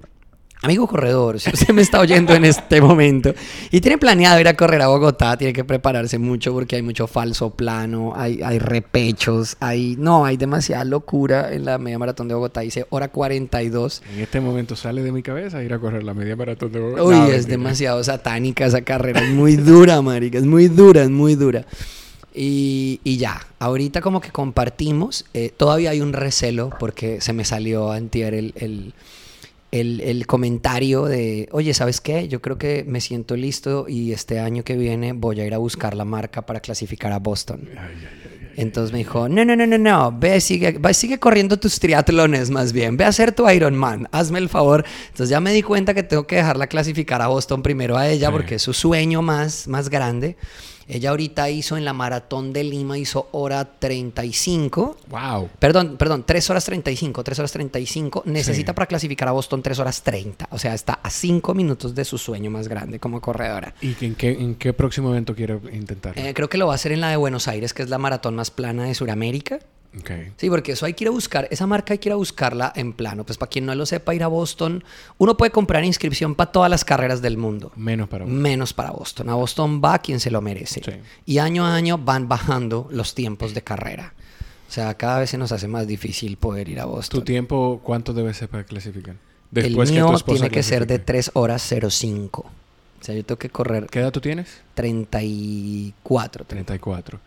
Amigo corredor, si usted me está oyendo en este momento y tiene planeado ir a correr a Bogotá, tiene que prepararse mucho porque hay mucho falso plano, hay, hay repechos, hay... No, hay demasiada locura en la media maratón de Bogotá. Dice hora 42. En este momento sale de mi cabeza ir a correr la media maratón de Bogotá. Uy, es demasiado satánica esa carrera. Es muy dura, marica. Es muy dura, es muy dura. Y, y, ya, ahorita como que compartimos, eh, todavía hay un recelo porque se me salió antier el, el, el, comentario de, oye, ¿sabes qué? Yo creo que me siento listo y este año que viene voy a ir a buscar la marca para clasificar a Boston. Entonces me dijo, no, no, no, no, no, ve, sigue, sigue corriendo tus triatlones más bien, ve a hacer tu Ironman, hazme el favor. Entonces ya me di cuenta que tengo que dejarla clasificar a Boston primero a ella porque es su sueño más, más grande. Ella ahorita hizo en la maratón de Lima, hizo hora 35. Wow. Perdón, perdón, 3 horas 35, 3 horas 35. Necesita para clasificar a Boston 3 horas 30. O sea, está a 5 minutos de su sueño más grande como corredora. ¿Y en qué, en qué próximo evento quiere intentar? Eh, creo que lo va a hacer en la de Buenos Aires, que es la maratón más plana de Sudamérica. Sí, porque eso hay que ir a buscar, esa marca hay que ir a buscarla en plano. Pues para quien no lo sepa, ir a Boston, uno puede comprar inscripción para todas las carreras del mundo. Menos para Boston. Menos para Boston. A Boston va quien se lo merece. Y año a año van bajando los tiempos de carrera. O sea, cada vez se nos hace más difícil poder ir a Boston. ¿Tu tiempo cuánto debe ser para clasificar? Después el mío tiene que ser de 3 horas 05. O sea, yo tengo que correr. ¿Qué edad tú tienes? 34. 34.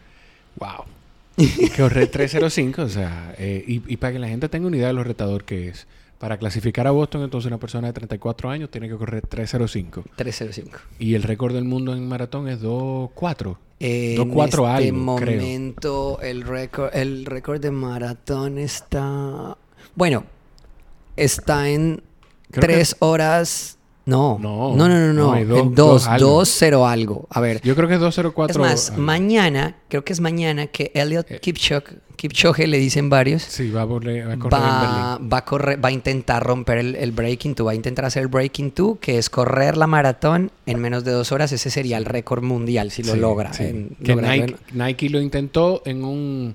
Wow. *laughs* que correr 305, o sea, eh, y, para que la gente tenga una idea de lo retador que es. Para clasificar a Boston, entonces una persona de 34 años tiene que correr 305. 305. Y el récord del mundo en maratón es 2.4. En 2.4 este momento el récord el récord de maratón está bueno, está en 3 horas no, no, no, no, no. en 2, 2, 0 algo. A ver. Yo creo que es 204. Es más, mañana, creo que es mañana que Elliot eh. Kipchoge, Kipchoge le dicen varios. Sí, va a, correr va, Va a, correr, va a intentar romper el, el Breaking 2, va a intentar hacer el Breaking 2, que es correr la maratón en menos de dos horas. Ese sería el récord mundial si lo logra. que Nike, Nike, lo intentó en un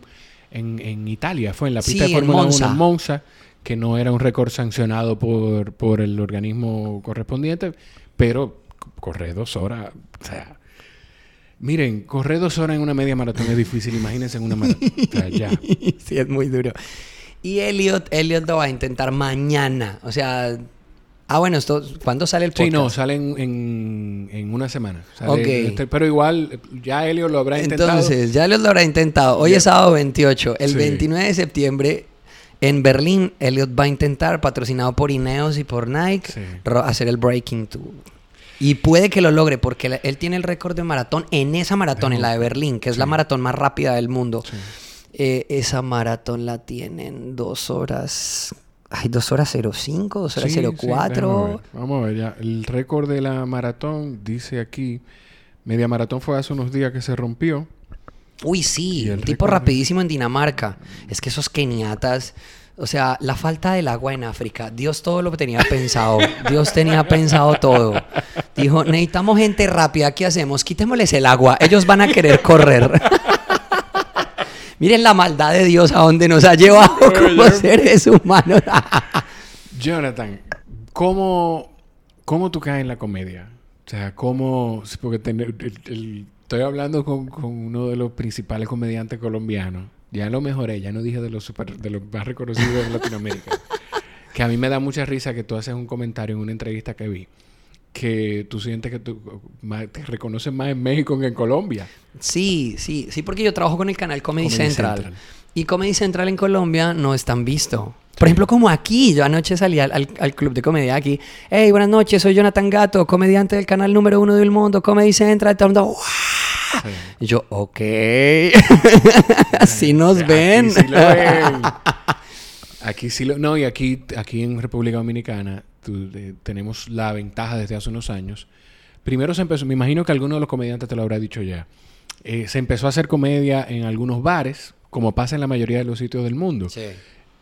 en, en Italia, fue en la pista de Fórmula 1 en Monza que no era un récord sancionado por, por el organismo correspondiente, pero correr dos horas, o sea, miren, correr dos horas en una media maratón es difícil, imagínense en una maratón, o sea, ya. *laughs* Sí, es muy duro. Y Elliot, Elliot lo va a intentar mañana, o sea, Ah, bueno, esto, ¿cuándo sale el podcast? Sí, no, sale en, en, una semana. Este, pero igual, ya Elliot lo habrá intentado. Entonces, ya Elliot lo habrá intentado. Hoy es sábado 28. El 29 de septiembre En Berlín, Elliot va a intentar, patrocinado por Ineos y por Nike, hacer el Breaking Tour. Y puede que lo logre porque él tiene el récord de maratón en esa maratón, en la de Berlín, que es la maratón más rápida del mundo. Eh, esa maratón la tienen dos horas. Ay, dos horas 05, dos horas 04. Vamos a ver, ya. El récord de la maratón dice aquí. Media maratón fue hace unos días que se rompió. Uy, sí, un tipo rapidísimo en Dinamarca. Es que esos keniatas. O sea, la falta del agua en África, Dios todo lo tenía pensado. *laughs* Dios tenía pensado todo. Dijo, necesitamos gente rápida, ¿qué hacemos? Quitémosles el agua, ellos van a querer correr. *laughs* Miren la maldad de Dios a donde nos ha llevado *laughs* como seres humanos. Jonathan, ¿cómo, ¿cómo tú caes en la comedia? O sea, ¿cómo...? Porque estoy hablando con, con, uno de los principales comediantes colombianos. Ya lo mejoré, ya no dije de los, super, de los más reconocidos de Latinoamérica. que a mí me da mucha risa que tú haces un comentario en una entrevista que vi que tú sientes que tú te reconoces más en México que en Colombia. Sí, sí, sí, porque yo trabajo con el canal Comedy, Central, Y Comedy Central en Colombia no es tan visto. Por ejemplo, como aquí, yo anoche salí al, club de comedia aquí. Hey, buenas noches, soy Jonathan Gato, comediante del canal número uno del mundo, Comedy Central. Todo el mundo, Y yo, ok. *laughs* *laughs* Así nos ven. Aquí sí lo ven. *laughs* Aquí sí lo... No, y aquí, aquí en República Dominicana tenemos la ventaja desde hace unos años. Primero se empezó, me imagino que alguno de los comediantes te lo habrá dicho ya. Eh, se empezó a hacer comedia en algunos bares, como pasa en la mayoría de los sitios del mundo.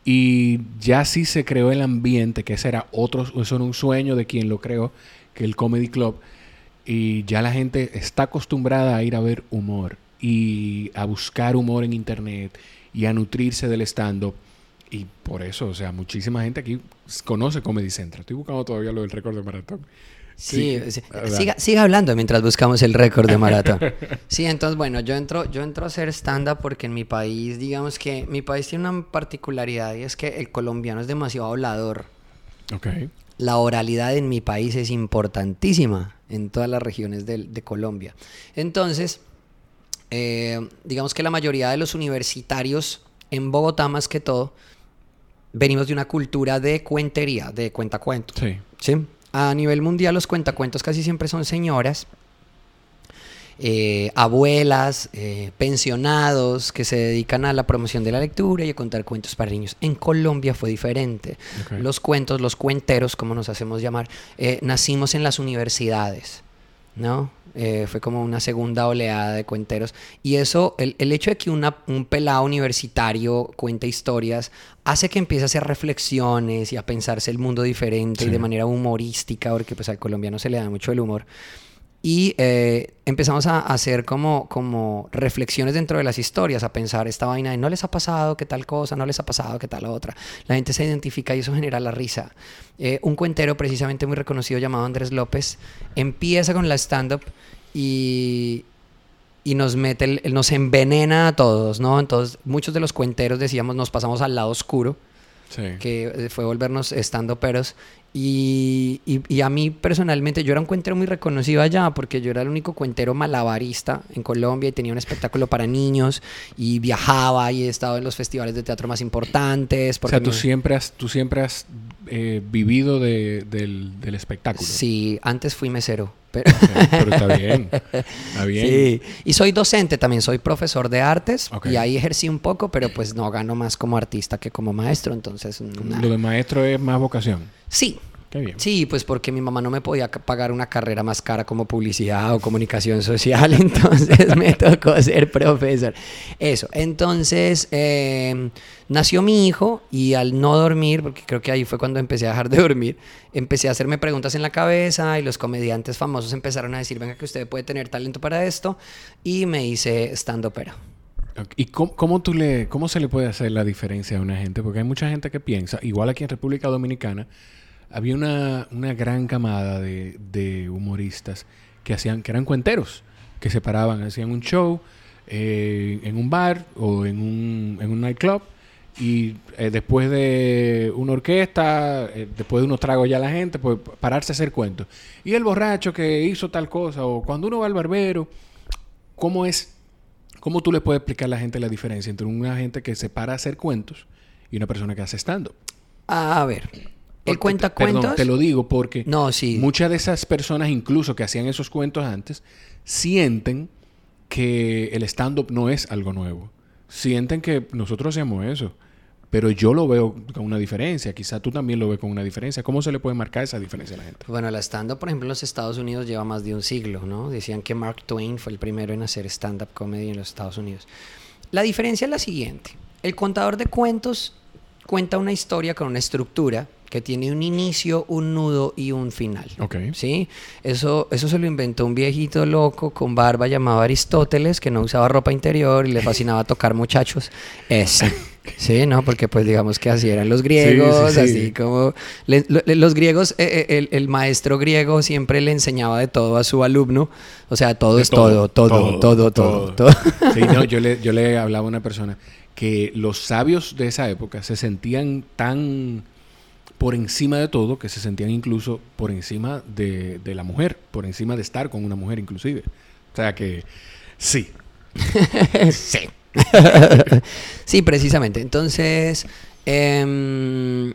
Y ya sí se creó el ambiente, que ese era otro, eso era un sueño de quien lo creó, que el Comedy Club. Y ya la gente está acostumbrada a ir a ver humor y a buscar humor en internet y a nutrirse del stand-up. Y por eso, o sea, muchísima gente aquí conoce Comedy Central. Estoy buscando todavía lo del récord de maratón. Sí, siga, hablando mientras buscamos el récord de maratón. *laughs* Sí, entonces, bueno, yo entro, yo entro a hacer stand-up porque en mi país, digamos que mi país tiene una particularidad y es que el colombiano es demasiado hablador. Ok. La oralidad en mi país es importantísima en todas las regiones de, de Colombia. Entonces, eh, digamos que la mayoría de los universitarios en Bogotá más que todo, venimos de una cultura de cuentería, de cuentacuentos. Sí. ¿sí? A nivel mundial los cuentacuentos casi siempre son señoras, eh, abuelas, eh, pensionados que se dedican a la promoción de la lectura y a contar cuentos para niños. En Colombia fue diferente. Los cuentos, los cuenteros, como nos hacemos llamar, eh, nacimos en las universidades, ¿no? Eh, fue como una segunda oleada de cuenteros. Y eso, el, el hecho de que una, un pelado universitario cuente historias, hace que empiece a hacer reflexiones y a pensarse el mundo diferente y de manera humorística, porque pues al colombiano se le da mucho el humor. Y eh, empezamos a hacer como, como reflexiones dentro de las historias, a pensar esta vaina de no les ha pasado que tal cosa, no les ha pasado que tal otra. La gente se identifica y eso genera la risa. Eh, un cuentero precisamente muy reconocido llamado Andrés López empieza con la stand-up y, y nos mete, nos envenena a todos, ¿no? Entonces muchos de los cuenteros decíamos nos pasamos al lado oscuro. Que fue volvernos estando peros y, y, a mí personalmente, yo era un cuentero muy reconocido allá porque yo era el único cuentero malabarista en Colombia y tenía un espectáculo para niños y viajaba y he estado en los festivales de teatro más importantes. O sea, tú, siempre has, tú siempre has eh, vivido de, del, del, espectáculo. Sí, antes fui mesero. Pero... está bien. Está *laughs* bien. Sí. Y soy docente también, soy profesor de artes y ahí ejercí un poco, pero pues no gano más como artista que como maestro, entonces... Lo de maestro es más vocación. Sí, Sí, pues porque mi mamá no me podía pagar una carrera más cara como publicidad o comunicación social, *laughs* entonces me tocó ser profesor. Eso, entonces em, nació mi hijo y al no dormir, porque creo que ahí fue cuando empecé a dejar de dormir, empecé a hacerme preguntas en la cabeza y los comediantes famosos empezaron a decir, venga que usted puede tener talento para esto y me hice stand pero ¿Y cómo, tú le, cómo se le puede hacer la diferencia a una gente? Porque hay mucha gente que piensa, igual aquí en República Dominicana, había una, gran camada de, humoristas que hacían, que eran cuenteros, que se paraban, hacían un show eh, en un bar o en un, en un nightclub y eh, después de una orquesta, eh, después de unos tragos ya la gente, pues pararse a hacer cuentos. Y el borracho que hizo tal cosa, o cuando uno va al barbero, ¿cómo es, cómo tú le puedes explicar a la gente la diferencia entre una gente que se para a hacer cuentos y una persona que hace stand-up. A ver, ¿él cuenta cuentos? te lo digo porque no, sí. muchas de esas personas, incluso que hacían esos cuentos antes, sienten que el stand-up no es algo nuevo. Sienten que nosotros hacemos eso. Pero yo lo veo con una diferencia. Quizá tú también lo ves con una diferencia. ¿Cómo se le puede marcar esa diferencia a la gente? Bueno, el stand-up, por ejemplo, en los Estados Unidos lleva más de un siglo, ¿no? Decían que Mark Twain fue el primero en hacer stand-up comedy en los Estados Unidos. La diferencia es la siguiente. El contador de cuentos cuenta una historia con una estructura que tiene un inicio, un nudo y un final. ¿Sí? Eso, eso se lo inventó un viejito loco con barba llamado Aristóteles, que no usaba ropa interior y le fascinaba tocar muchachos. Ese. *laughs* Sí, ¿no? Porque pues digamos que así eran los griegos, así como... los griegos, eh, eh, el, maestro griego siempre le enseñaba de todo a su alumno. O sea, todo es todo, todo, todo, todo, todo. Sí, no, yo le, yo le hablaba a una persona que los sabios de esa época se sentían tan por encima de todo, que se sentían incluso por encima de, la mujer, por encima de estar con una mujer inclusive. O sea que sí. *laughs* sí. *laughs* sí, precisamente. Entonces, eh,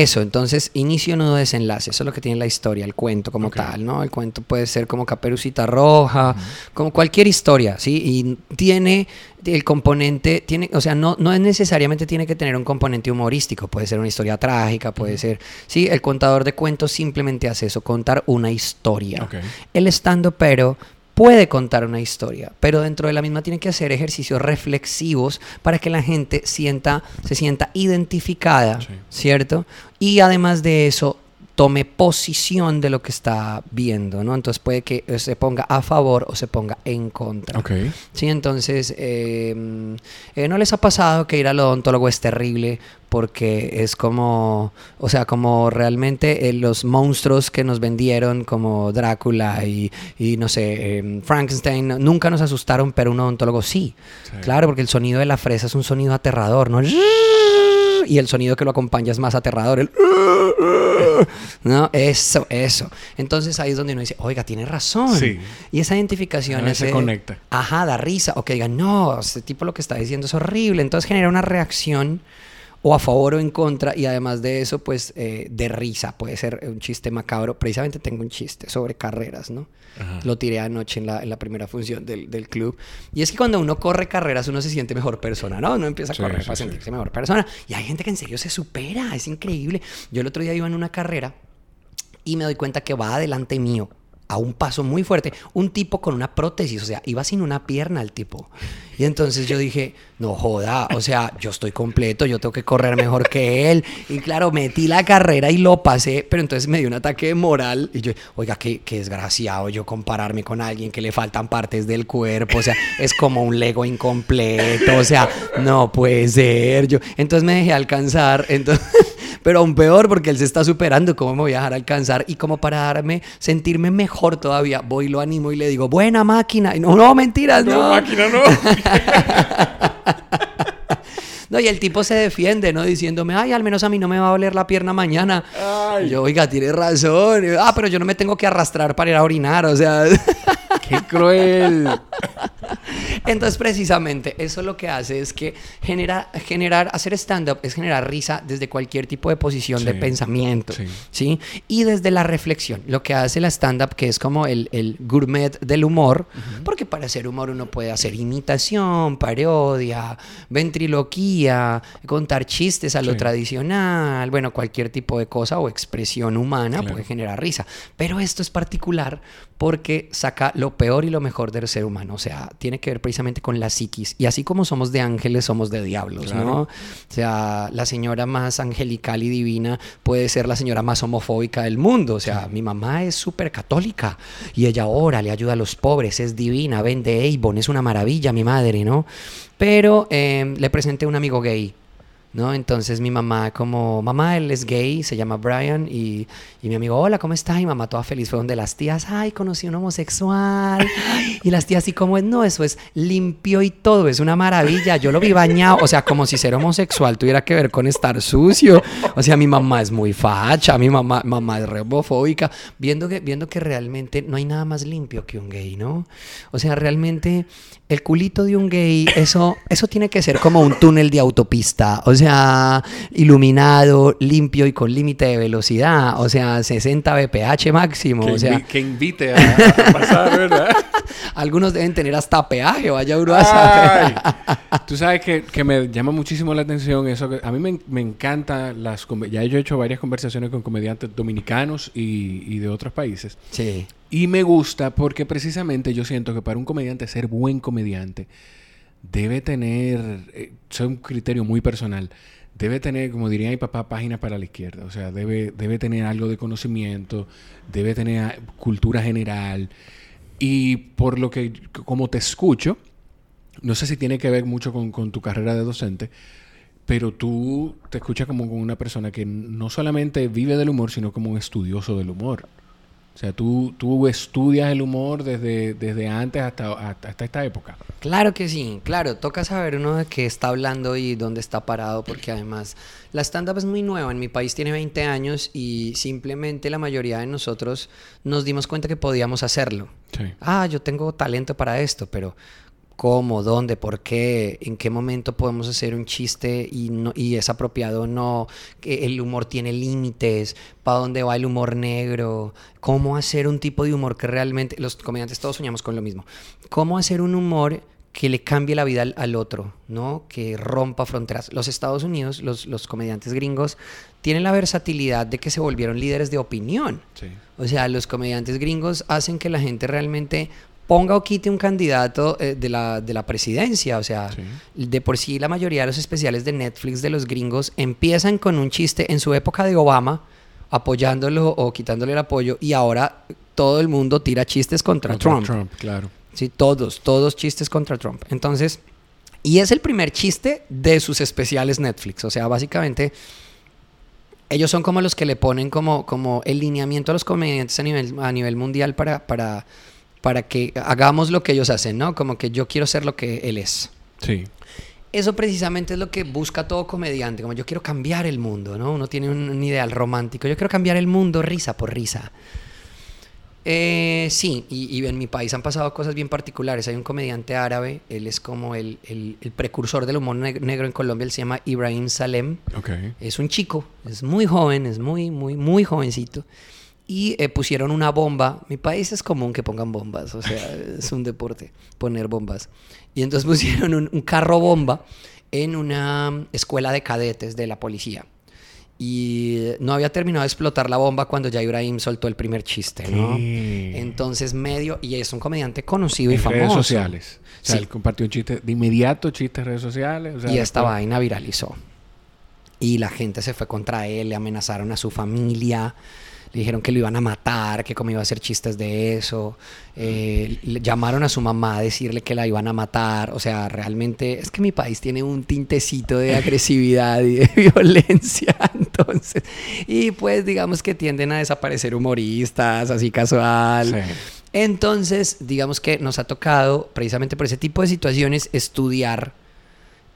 eso, entonces inicio, nudo, desenlace, eso es lo que tiene la historia, el cuento como tal, ¿no? El cuento puede ser como Caperucita Roja, como cualquier historia, ¿sí? Y tiene el componente, tiene, o sea, no, no necesariamente tiene que tener un componente humorístico, puede ser una historia trágica, puede ser, sí, el contador de cuentos simplemente hace eso, contar una historia. El estando pero puede contar una historia, pero dentro de la misma tiene que hacer ejercicios reflexivos para que la gente sienta, se sienta identificada, ¿cierto? Y además de eso, tome posición de lo que está viendo, ¿no? Entonces puede que se ponga a favor o se ponga en contra. Ok. Sí, entonces, em, eh, ¿no les ha pasado que ir al odontólogo es terrible porque es como, o sea, como realmente eh, los monstruos que nos vendieron como Drácula y, no sé, em, Frankenstein, nunca nos asustaron, pero un odontólogo sí. Claro, porque el sonido de la fresa es un sonido aterrador, ¿no? Y el sonido que lo acompaña es más aterrador, el... *laughs* ¿No? Eso, eso. Entonces ahí es donde uno dice, oiga, tiene razón. Y esa identificación se conecta. Ajá, da risa. O que digan, no, este tipo lo que está diciendo es horrible. Entonces genera una reacción o a favor o en contra y además de eso pues eh, de risa puede ser un chiste macabro. Precisamente tengo un chiste sobre carreras no lo tiré anoche en la, en la primera función del, del, club. Y es que cuando uno corre carreras uno se siente mejor persona no uno empieza a correr para sentirse mejor persona. Y hay gente que en serio se supera es increíble. Yo el otro día iba en una carrera y me doy cuenta que va adelante mío a un paso muy fuerte, un tipo con una prótesis, o sea, iba sin una pierna el tipo. Y entonces yo dije, no joda, o sea, yo estoy completo, yo tengo que correr mejor que él. Y claro, metí la carrera y lo pasé, pero entonces me dio un ataque moral. Y yo, oiga, qué, qué desgraciado yo compararme con alguien que le faltan partes del cuerpo, o sea, es como un Lego incompleto, o sea, no puede ser. Yo, entonces me dejé alcanzar, entonces pero aún peor porque él se está superando, ¿cómo me voy a dejar alcanzar? Y como para darme, sentirme mejor todavía, voy y lo animo y le digo, buena máquina. Y no, no, mentiras, no. No, máquina, no. *laughs* No, y el tipo se defiende, ¿no? Diciéndome, ay, al menos a mí no me va a doler la pierna mañana. Ay. Yo, oiga, tiene razón. Ah, pero yo no me tengo que arrastrar para ir a orinar, o sea. *laughs* ¡Qué cruel! Entonces, precisamente, eso lo que hace es que genera, generar, hacer stand-up es generar risa desde cualquier tipo de posición de pensamiento, sí. Y desde la reflexión. Lo que hace la stand-up, que es como el, el gourmet del humor, porque para hacer humor uno puede hacer imitación, parodia, ventriloquía, contar chistes a lo tradicional, bueno, cualquier tipo de cosa o expresión humana puede generar risa. Pero esto es particular porque saca lo peor y lo mejor del ser humano. O sea, tiene que ver precisamente con la psiquis. Y así como somos de ángeles, somos de diablos, ¿no? O sea, la señora más angelical y divina puede ser la señora más homofóbica del mundo. O sea, mi mamá es súper católica y ella ora, le ayuda a los pobres, es divina, vende Avon, es una maravilla mi madre, ¿no? Pero eh, le presenté a un amigo gay ¿no? Entonces mi mamá como, mamá, él es gay, se llama Brian, y, y mi amigo, hola, ¿cómo estás? Y mamá toda feliz fue donde las tías, ay, conocí a un homosexual, y las tías así como, no, eso es limpio y todo, es una maravilla, yo lo vi bañado, o sea, como si ser homosexual tuviera que ver con estar sucio, o sea, mi mamá es muy facha, mi mamá, mamá es homofóbica, viendo que, viendo que realmente no hay nada más limpio que un gay, ¿no? O sea, realmente el culito de un gay, eso, eso tiene que ser como un túnel de autopista, o sea, iluminado, limpio y con límite de velocidad, o sea, 60 bph máximo, que o sea, que invite a, pasar, ¿verdad? *laughs* algunos deben tener hasta peaje, vaya uno a saber. Tú sabes que, que, me llama muchísimo la atención eso, que a mí me, me encanta las ya yo he hecho varias conversaciones con comediantes dominicanos y, y de otros países. Sí. Y me gusta porque precisamente yo siento que para un comediante ser buen comediante debe tener, eh, es un criterio muy personal, debe tener, como diría mi papá, páginas para la izquierda. O sea, debe, debe tener algo de conocimiento, debe tener cultura general. Y por lo que, como te escucho, no sé si tiene que ver mucho con, con tu carrera de docente, pero tú te escuchas como una persona que no solamente vive del humor, sino como un estudioso del humor. O sea, tú, tú estudias el humor desde, desde antes hasta, hasta, esta época. Claro que sí, claro. Toca saber uno de qué está hablando y dónde está parado, porque además la stand-up es muy nueva. En mi país tiene 20 años y simplemente la mayoría de nosotros nos dimos cuenta que podíamos hacerlo. Sí. Ah, yo tengo talento para esto, pero cómo, dónde, por qué, en qué momento podemos hacer un chiste y, no, y es apropiado o no, el humor tiene límites, para dónde va el humor negro, cómo hacer un tipo de humor que realmente, los comediantes todos soñamos con lo mismo, cómo hacer un humor que le cambie la vida al, otro, ¿no? Que rompa fronteras. Los Estados Unidos, los, los, comediantes gringos, tienen la versatilidad de que se volvieron líderes de opinión. Sí. O sea, los comediantes gringos hacen que la gente realmente ponga o quite un candidato eh, de, la, de, la, presidencia. O sea, de por sí la mayoría de los especiales de Netflix de los gringos empiezan con un chiste en su época de Obama, apoyándolo o quitándole el apoyo, y ahora todo el mundo tira chistes contra, contra Trump. Trump. claro. Sí, todos, todos chistes contra Trump. Entonces, y es el primer chiste de sus especiales Netflix. O sea, básicamente ellos son como los que le ponen como, como el lineamiento a los comediantes a nivel, a nivel mundial para, para para que hagamos lo que ellos hacen, ¿no? Como que yo quiero ser lo que él es. Sí. Eso precisamente es lo que busca todo comediante, como yo quiero cambiar el mundo, ¿no? Uno tiene un, ideal romántico, yo quiero cambiar el mundo risa por risa. Eh, sí, y, en mi país han pasado cosas bien particulares. Hay un comediante árabe, él es como el, el, precursor del humor negro en Colombia, él se llama Ibrahim Salem. Okay. Es un chico, es muy joven, es muy, muy, muy jovencito y eh, pusieron una bomba. Mi país es común que pongan bombas, o sea, *laughs* es un deporte poner bombas. Y entonces *laughs* pusieron un, carro bomba en una escuela de cadetes de la policía. Y no había terminado de explotar la bomba cuando ya Ibrahim soltó el primer chiste, ¿no? Entonces medio, y es un comediante conocido y famoso. redes sociales. O sea, él compartió un chiste, de inmediato chistes en redes sociales. y esta vaina viralizó. Y la gente se fue contra él, le amenazaron a su familia le dijeron que lo iban a matar, que cómo iba a hacer chistes de eso. Eh, llamaron a su mamá a decirle que la iban a matar. O sea, realmente es que mi país tiene un tintecito de agresividad y de *laughs* violencia. *laughs* Entonces, y pues digamos que tienden a desaparecer humoristas, así casual. Entonces, digamos que nos ha tocado, precisamente por ese tipo de situaciones, estudiar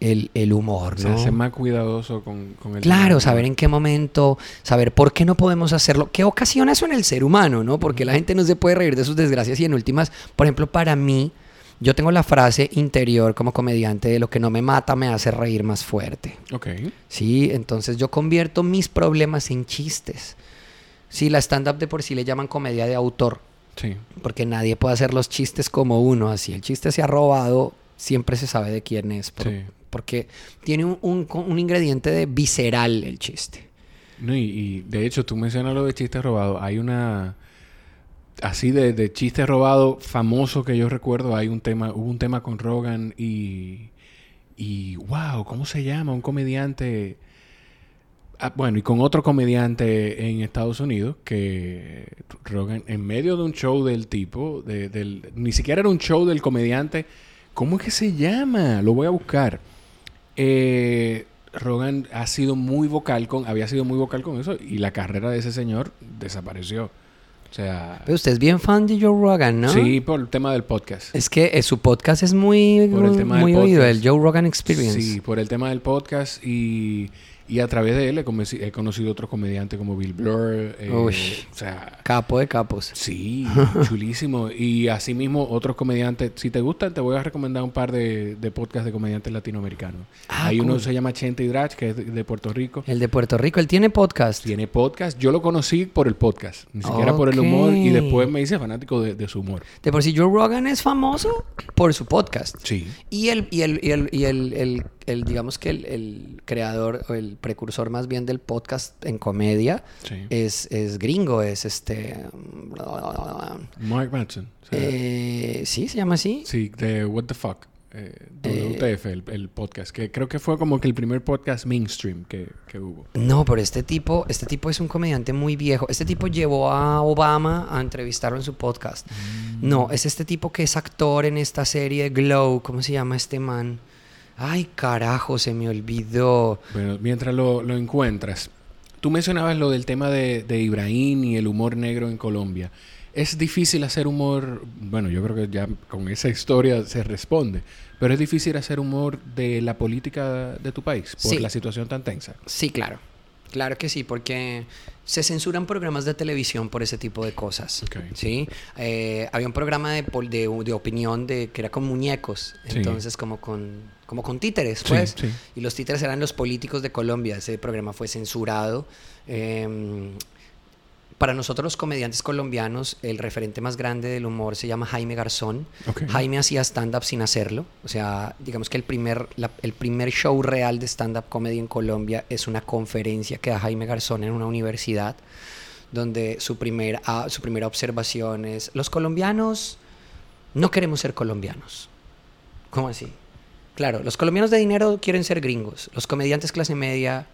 el, humor, ¿no? ser más cuidadoso con, con el Claro, saber en qué momento, saber por qué no podemos hacerlo, qué ocasiona eso en el ser humano, ¿no? Porque la gente no se puede reír de sus desgracias y en últimas, por ejemplo, para mí, yo tengo la frase interior como comediante de lo que no me mata me hace reír más fuerte. Ok. Sí, entonces yo convierto mis problemas en chistes. Sí, la stand-up de por sí le llaman comedia de autor. Sí. Porque nadie puede hacer los chistes como uno, así. El chiste se ha robado, siempre se sabe de quién es. sí porque tiene un, ingrediente de visceral el chiste. No, y, de hecho, tú mencionas lo de chiste robado. Hay una. Así de, de chiste robado famoso que yo recuerdo, hay un tema, hubo un tema con Rogan y. Y wow, ¿cómo se llama? Un comediante. Ah, bueno, y con otro comediante en Estados Unidos que Rogan, en medio de un show del tipo, ni siquiera era un show del comediante, ¿cómo es que se llama? Lo voy a buscar eh, Rogan ha sido muy vocal con, había sido muy vocal con eso y la carrera de ese señor desapareció. O sea, Pero usted es bien fan de Joe Rogan, ¿no? Sí, por el tema del podcast. Es que eh, su podcast es muy, muy oído, el Joe Rogan Experience. Sí, por el tema del podcast y Y a través de él he, conocido otros comediantes como Bill Blur. Eh, o sea, capo de capos. Sí, chulísimo. Y asimismo otros comediantes. Si te gustan, te voy a recomendar un par de, de podcasts de comediantes latinoamericanos. Ah, Hay uno que se llama Chente y Drach, que es de, Puerto Rico. El de Puerto Rico, él tiene podcast. Tiene podcast. Yo lo conocí por el podcast, ni siquiera por el humor. Y después me hice fanático de, su humor. De por si Joe Rogan es famoso por su podcast. Sí. Y el, y el, y el, y el el, digamos que el, creador o el precursor más bien del podcast en comedia es, es, gringo, es este... Mark Manson. Eh, sí, se llama así. Sí, de What the Fuck. Eh, WTF, el, podcast, que creo que fue como que el primer podcast mainstream que, que, hubo. No, pero este tipo, este tipo es un comediante muy viejo. Este tipo llevó a Obama a entrevistarlo en su podcast. Mm. No, es este tipo que es actor en esta serie Glow, ¿cómo se llama este man? Ay, carajo, se me olvidó. Bueno, mientras lo, encuentras, tú mencionabas lo del tema de, de, Ibrahim y el humor negro en Colombia. Es difícil hacer humor, bueno, yo creo que ya con esa historia se responde, pero es difícil hacer humor de la política de tu país por la situación tan tensa. Sí, claro. Claro que sí, porque se censuran programas de televisión por ese tipo de cosas. ¿sí? Eh, había un programa de, de, opinión de, que era con muñecos, entonces como con, como con títeres, pues. Y los títeres eran los políticos de Colombia. Ese programa fue censurado. Eh, para nosotros los comediantes colombianos, el referente más grande del humor se llama Jaime Garzón. Jaime hacía stand-up sin hacerlo. O sea, digamos que el primer, el primer show real de stand-up comedy en Colombia es una conferencia que da Jaime Garzón en una universidad, donde su, primer, ah, su primera observación es, los colombianos no queremos ser colombianos. ¿Cómo así? Claro, los colombianos de dinero quieren ser gringos, los comediantes clase media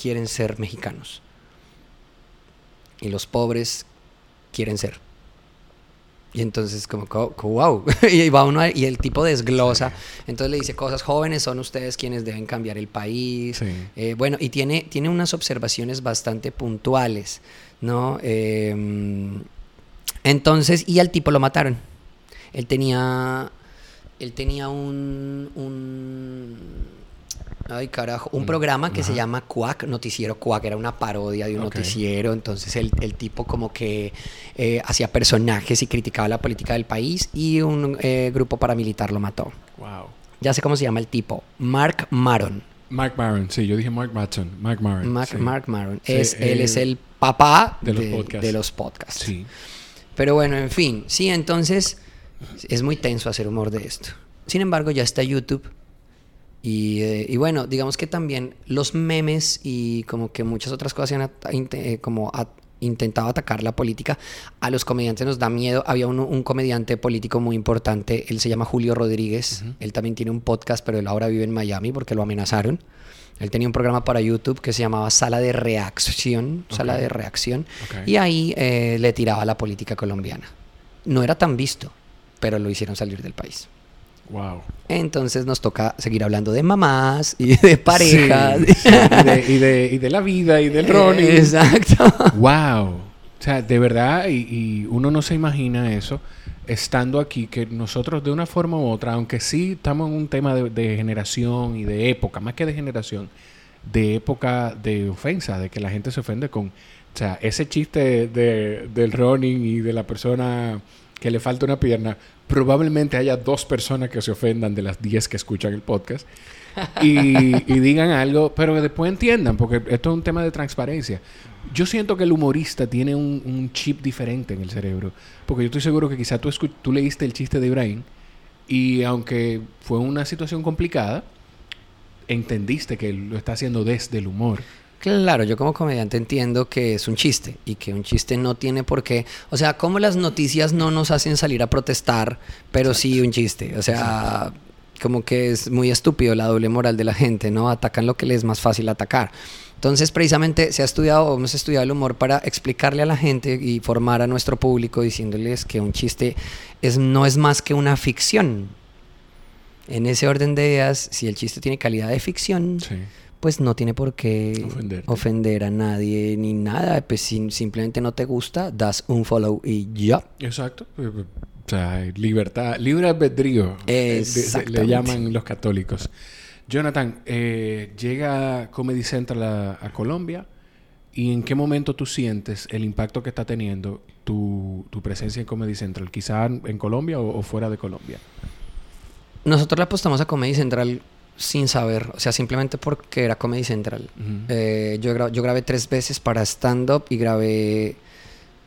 quieren ser mexicanos y los pobres quieren ser. Y entonces como, wow, *laughs* y va uno y el tipo desglosa, entonces le dice cosas, jóvenes son ustedes quienes deben cambiar el país. Eh, bueno, y tiene, tiene unas observaciones bastante puntuales, ¿no? Em, entonces, y al tipo lo mataron. Él tenía, él tenía un Ay, carajo. Un programa que se llama Quack, Noticiero Quack, era una parodia de un noticiero. Entonces el, tipo como que eh, hacía personajes y criticaba la política del país y un eh, grupo paramilitar lo mató. Wow. Ya sé cómo se llama el tipo. Mark Maron. Mark Maron, sí, yo dije Mark Maron. Mark Maron. Mark, Maron. es, él es el papá de los, podcasts. de los podcasts. Sí. Pero bueno, en fin, sí, entonces es muy tenso hacer humor de esto. Sin embargo, ya está YouTube eh, y, bueno, digamos que también los memes y como que muchas otras cosas han eh, como intentado atacar la política. A los comediantes nos da miedo. Había un, comediante político muy importante, él se llama Julio Rodríguez. Él también tiene un podcast, pero él ahora vive en Miami porque lo amenazaron. Él tenía un programa para YouTube que se llamaba Sala de Reacción, Sala de Reacción, y ahí eh, le tiraba la política colombiana. No era tan visto, pero lo hicieron salir del país. Wow. Entonces nos toca seguir hablando de mamás y de parejas. Y, de, la vida y del rol. *laughs* Exacto. Wow. O sea, de verdad, y, uno no se imagina eso estando aquí, que nosotros de una forma u otra, aunque sí estamos en un tema de, generación y de época, más que de generación, de época de ofensa, de que la gente se ofende con, o sea, ese chiste de, del running y de la persona que le falta una pierna, probablemente haya dos personas que se ofendan de las diez que escuchan el podcast y, digan algo, pero después entiendan, porque esto es un tema de transparencia. Yo siento que el humorista tiene un, chip diferente en el cerebro, porque yo estoy seguro que quizá tú, tú leíste el chiste de Ibrahim y aunque fue una situación complicada, entendiste que lo está haciendo desde el humor. Claro, yo como comediante entiendo que es un chiste y que un chiste no tiene por qué, o sea, como las noticias no nos hacen salir a protestar, pero sí un chiste, o sea, como que es muy estúpido la doble moral de la gente, ¿no? Atacan lo que les es más fácil atacar. Entonces, precisamente se ha estudiado, hemos estudiado el humor para explicarle a la gente y formar a nuestro público diciéndoles que un chiste es, no es más que una ficción. En ese orden de ideas, si el chiste tiene calidad de ficción, pues no tiene por qué ofender a nadie ni nada. Pues si simplemente no te gusta, das un follow y ya. Exacto. Eh, eh, o sea, libertad, libre albedrío. Eh, le llaman los católicos. Jonathan, eh, llega Comedy Central a, Colombia y en qué momento tú sientes el impacto que está teniendo tu, presencia en Comedy Central, quizá en Colombia o, fuera de Colombia. Nosotros le apostamos a Comedy Central sin saber, o sea, simplemente porque era Comedy Central. Eh, yo, yo grabé tres veces para stand-up y grabé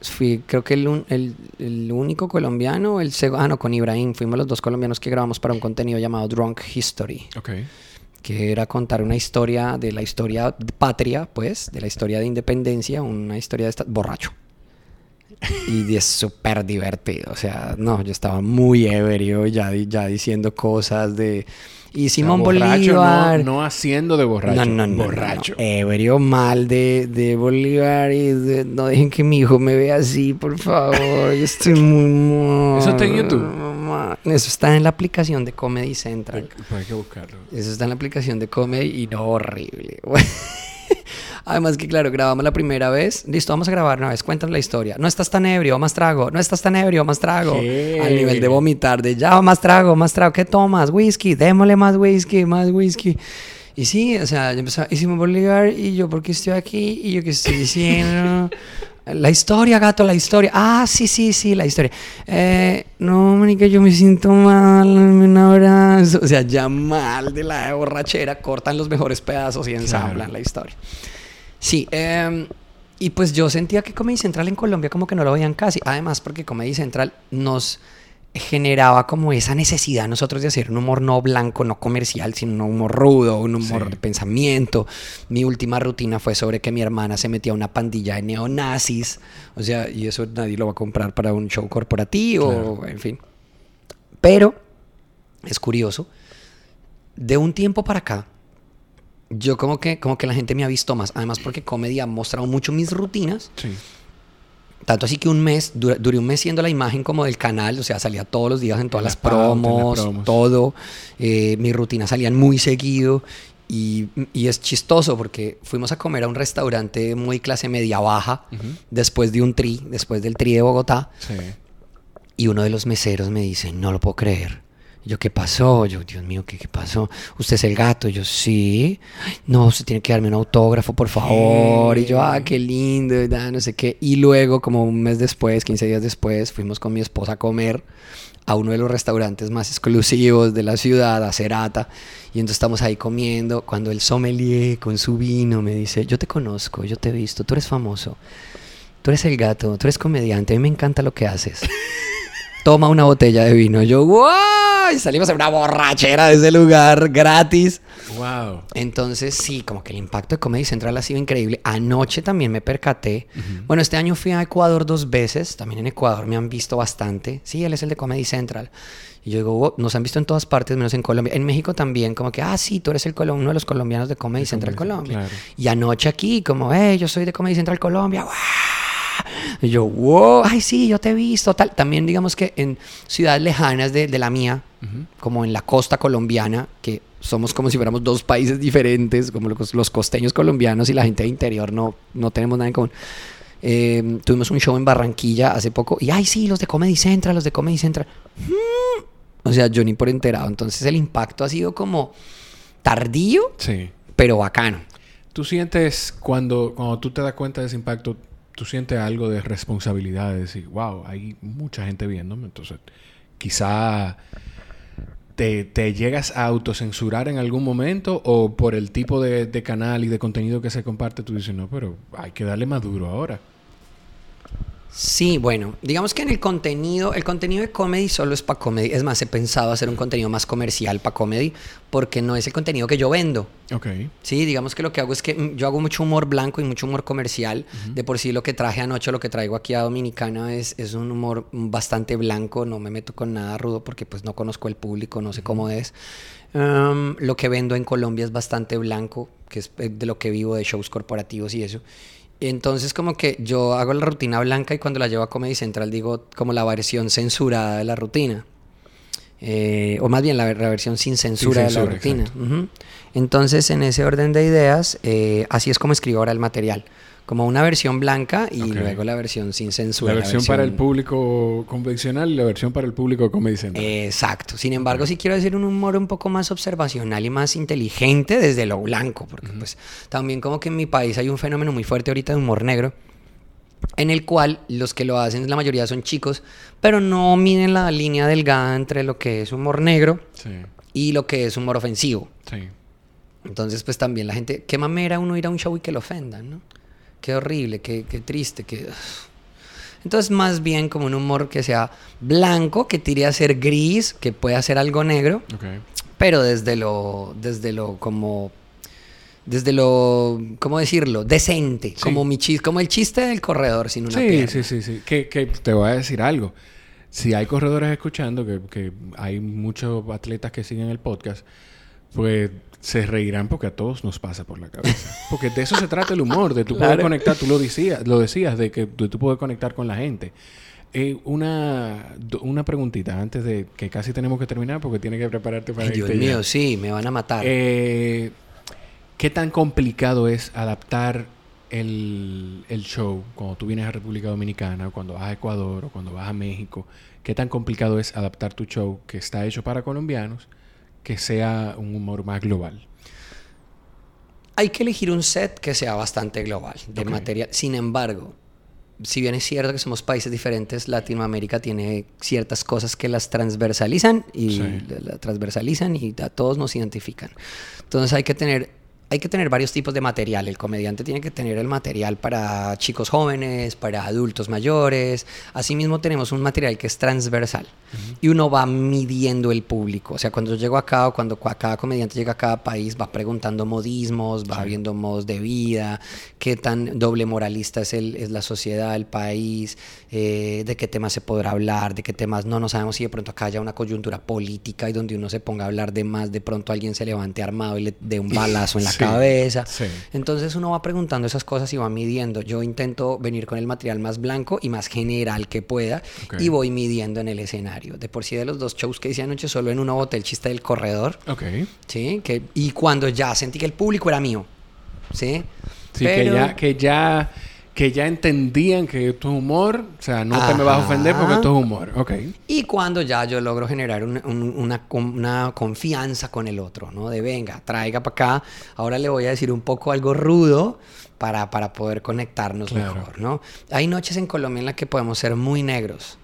fui creo que el, el, el único colombiano, el segundo, ah no, con Ibrahim, fuimos los dos colombianos que grabamos para un contenido llamado Drunk History. Okay. Que era contar una historia de la historia patria, pues, de la historia de independencia, una historia de esta, borracho. Y es súper divertido, o sea, no, yo estaba muy ebrio ya, ya diciendo cosas de y Simón Bolívar. No, haciendo de borracho. No, no, no. Borracho. Ebrio mal de, de Bolívar y no dejen que mi hijo me vea así, por favor. Yo estoy muy ¿Eso está en YouTube? Eso está en la aplicación de Comedy Central. Hay, hay que buscarlo. Eso está en la aplicación de Comedy y no horrible. *laughs* Además que, claro, grabamos la primera vez. Listo, vamos a grabar una vez. Cuéntanos la historia. No estás tan ebrio, más trago. No estás tan ebrio, más trago. Al nivel de vomitar, de ya, más trago, más trago. ¿Qué tomas? Whisky. Démosle más whisky, más whisky. Y sí, o sea, yo empezaba, hicimos Bolívar y yo, ¿por qué estoy aquí? Y yo, ¿qué estoy diciendo? *laughs* La historia, gato, la historia. Ah, sí, sí, sí, la historia. Eh, no, manica, yo me siento mal, un abrazo. O sea, ya mal de la borrachera, cortan los mejores pedazos y ensamblan la historia. Sí, em, y pues yo sentía que Comedy Central en Colombia como que no lo veían casi. Además, porque Comedy Central nos generaba como esa necesidad nosotros de hacer un humor no blanco, no comercial, sino un humor rudo, un humor de pensamiento. Mi última rutina fue sobre que mi hermana se metía a una pandilla de neonazis, o sea, y eso nadie lo va a comprar para un show corporativo, en fin. Pero es curioso, de un tiempo para acá, yo como que, como que la gente me ha visto más. Además porque Comedy ha mostrado mucho mis rutinas. Sí. Tanto así que un mes, duré un mes siendo la imagen como del canal, o sea, salía todos los días en todas las, promos, todo. Eh, mis rutinas salían muy seguido. Y, y, es chistoso porque fuimos a comer a un restaurante muy clase media baja, después de un tri, después del tri de Bogotá. Sí. Y uno de los meseros me dice, no lo puedo creer yo, ¿qué pasó? Yo, Dios mío, ¿qué, ¿qué, pasó? ¿Usted es el gato? Yo, sí. No, usted tiene que darme un autógrafo, por favor. Y yo, ah, qué lindo, no sé qué. Y luego, como un mes después, 15 días después, fuimos con mi esposa a comer a uno de los restaurantes más exclusivos de la ciudad, a Cerata. Y entonces estamos ahí comiendo. Cuando el sommelier con su vino me dice, yo te conozco, yo te he visto, tú eres famoso. Tú eres el gato, tú eres comediante, a mí me encanta lo que haces. *laughs* Toma una botella de vino. Yo, ¡wow! y salimos en una borrachera de ese lugar gratis. Wow. Entonces, sí, como que el impacto de Comedy Central ha sido increíble. Anoche también me percaté. Bueno, este año fui a Ecuador dos veces. También en Ecuador me han visto bastante. Sí, él es el de Comedy Central. Y yo digo, nos han visto en todas partes, menos en Colombia. En México también, como que, ah, sí, tú eres el uno de los colombianos de Comedy Central Colombia. Y anoche aquí, como, hey, yo soy de Comedy Central Colombia. ¡Wow! Y yo, wow, ay, sí, yo te he visto, tal. También digamos que en ciudades lejanas de, de la mía, como en la costa colombiana, que somos como si fuéramos dos países diferentes, como los, los costeños colombianos y la gente de interior no, no tenemos nada en común. Eh, tuvimos un show en Barranquilla hace poco y, ay, sí, los de Comedy Central, los de Comedy Central. Mm. O sea, yo ni por enterado. Entonces el impacto ha sido como tardío, sí. pero bacano. ¿Tú sientes cuando, cuando tú te das cuenta de ese impacto, tú sientes algo de responsabilidad de decir, wow, hay mucha gente viéndome, entonces quizá te, te, llegas a autocensurar en algún momento o por el tipo de, de, canal y de contenido que se comparte, tú dices, no, pero hay que darle más duro ahora. Sí, bueno, digamos que en el contenido, el contenido de comedy solo es para comedy. Es más, he pensado hacer un contenido más comercial para comedy porque no es el contenido que yo vendo. Ok. Sí, digamos que lo que hago es que mm, yo hago mucho humor blanco y mucho humor comercial. De por sí lo que traje anoche, lo que traigo aquí a Dominicana es, es un humor bastante blanco. No me meto con nada rudo porque pues no conozco el público, no sé cómo es. lo que vendo en Colombia es bastante blanco, que es eh, de lo que vivo de shows corporativos y eso. Entonces como que yo hago la rutina blanca y cuando la llevo a Comedy Central digo como la versión censurada de la rutina. Eh, o más bien la, versión sin censura, de la rutina. Entonces en ese orden de ideas, eh, así es como escribo ahora el material. Como una versión blanca y luego la versión sin censura. La versión, para el público convencional y la versión para el público Comedy Central. Exacto. Sin embargo, sí quiero decir un humor un poco más observacional y más inteligente desde lo blanco, porque pues también como que en mi país hay un fenómeno muy fuerte ahorita de humor negro en el cual los que lo hacen la mayoría son chicos, pero no miden la línea delgada entre lo que es humor negro y lo que es humor ofensivo. Entonces, pues también la gente, qué mamera uno ir a un show y que lo ofendan, ¿no? Qué horrible, qué, triste, qué... Entonces, más bien como un humor que sea blanco, que tire a ser gris, que pueda ser algo negro, pero desde lo, desde lo como desde lo, ¿cómo decirlo? Decente, como, mi chiste, como el chiste del corredor sin una sí, Sí, sí, sí. Que, que, te voy a decir algo. Si hay corredores escuchando, que, que hay muchos atletas que siguen el podcast, pues se reirán porque a todos nos pasa por la cabeza. Porque de eso se trata el humor, de tú poder conectar, tú lo decías, lo decías, de que tú puedes conectar con la gente. Eh, una, una preguntita antes de que casi tenemos que terminar porque tienes que prepararte para Ay, Dios mío, sí, me van a matar. Eh, ¿Qué tan complicado es adaptar el, show cuando tú vienes a República Dominicana, o cuando vas a Ecuador, o cuando vas a México? ¿Qué tan complicado es adaptar tu show que está hecho para colombianos, que sea un humor más global? Hay que elegir un set que sea bastante global de material. Sin embargo, si bien es cierto que somos países diferentes, Latinoamérica tiene ciertas cosas que las transversalizan y la transversalizan y a todos nos identifican. Entonces hay que tener hay que tener varios tipos de material. El comediante tiene que tener el material para chicos jóvenes, para adultos mayores. Asimismo tenemos un material que es transversal y uno va midiendo el público. O sea, cuando yo llego acá o cuando cada comediante llega a cada país va preguntando modismos, va viendo modos de vida, qué tan doble moralista es, el, es la sociedad, el país, eh, de qué temas se podrá hablar, de qué temas no. No sabemos si de pronto acá haya una coyuntura política y donde uno se ponga a hablar de más, de pronto alguien se levante armado y le dé un *laughs* balazo en la cabeza. Entonces uno va preguntando esas cosas y va midiendo. Yo intento venir con el material más blanco y más general que pueda y voy midiendo en el escenario. De por sí de los dos shows que hice anoche, solo en uno boté el chiste del corredor. Ok. Sí, que, y cuando ya sentí que el público era mío. Sí. Sí, que ya... Que ya que ya entendían que esto es humor, o sea, no te me vas a ofender porque esto es humor, ok. Y cuando ya yo logro generar una, una, confianza con el otro, ¿no? De venga, traiga para acá, ahora le voy a decir un poco algo rudo para, para poder conectarnos mejor, ¿no? Hay noches en Colombia en las que podemos ser muy negros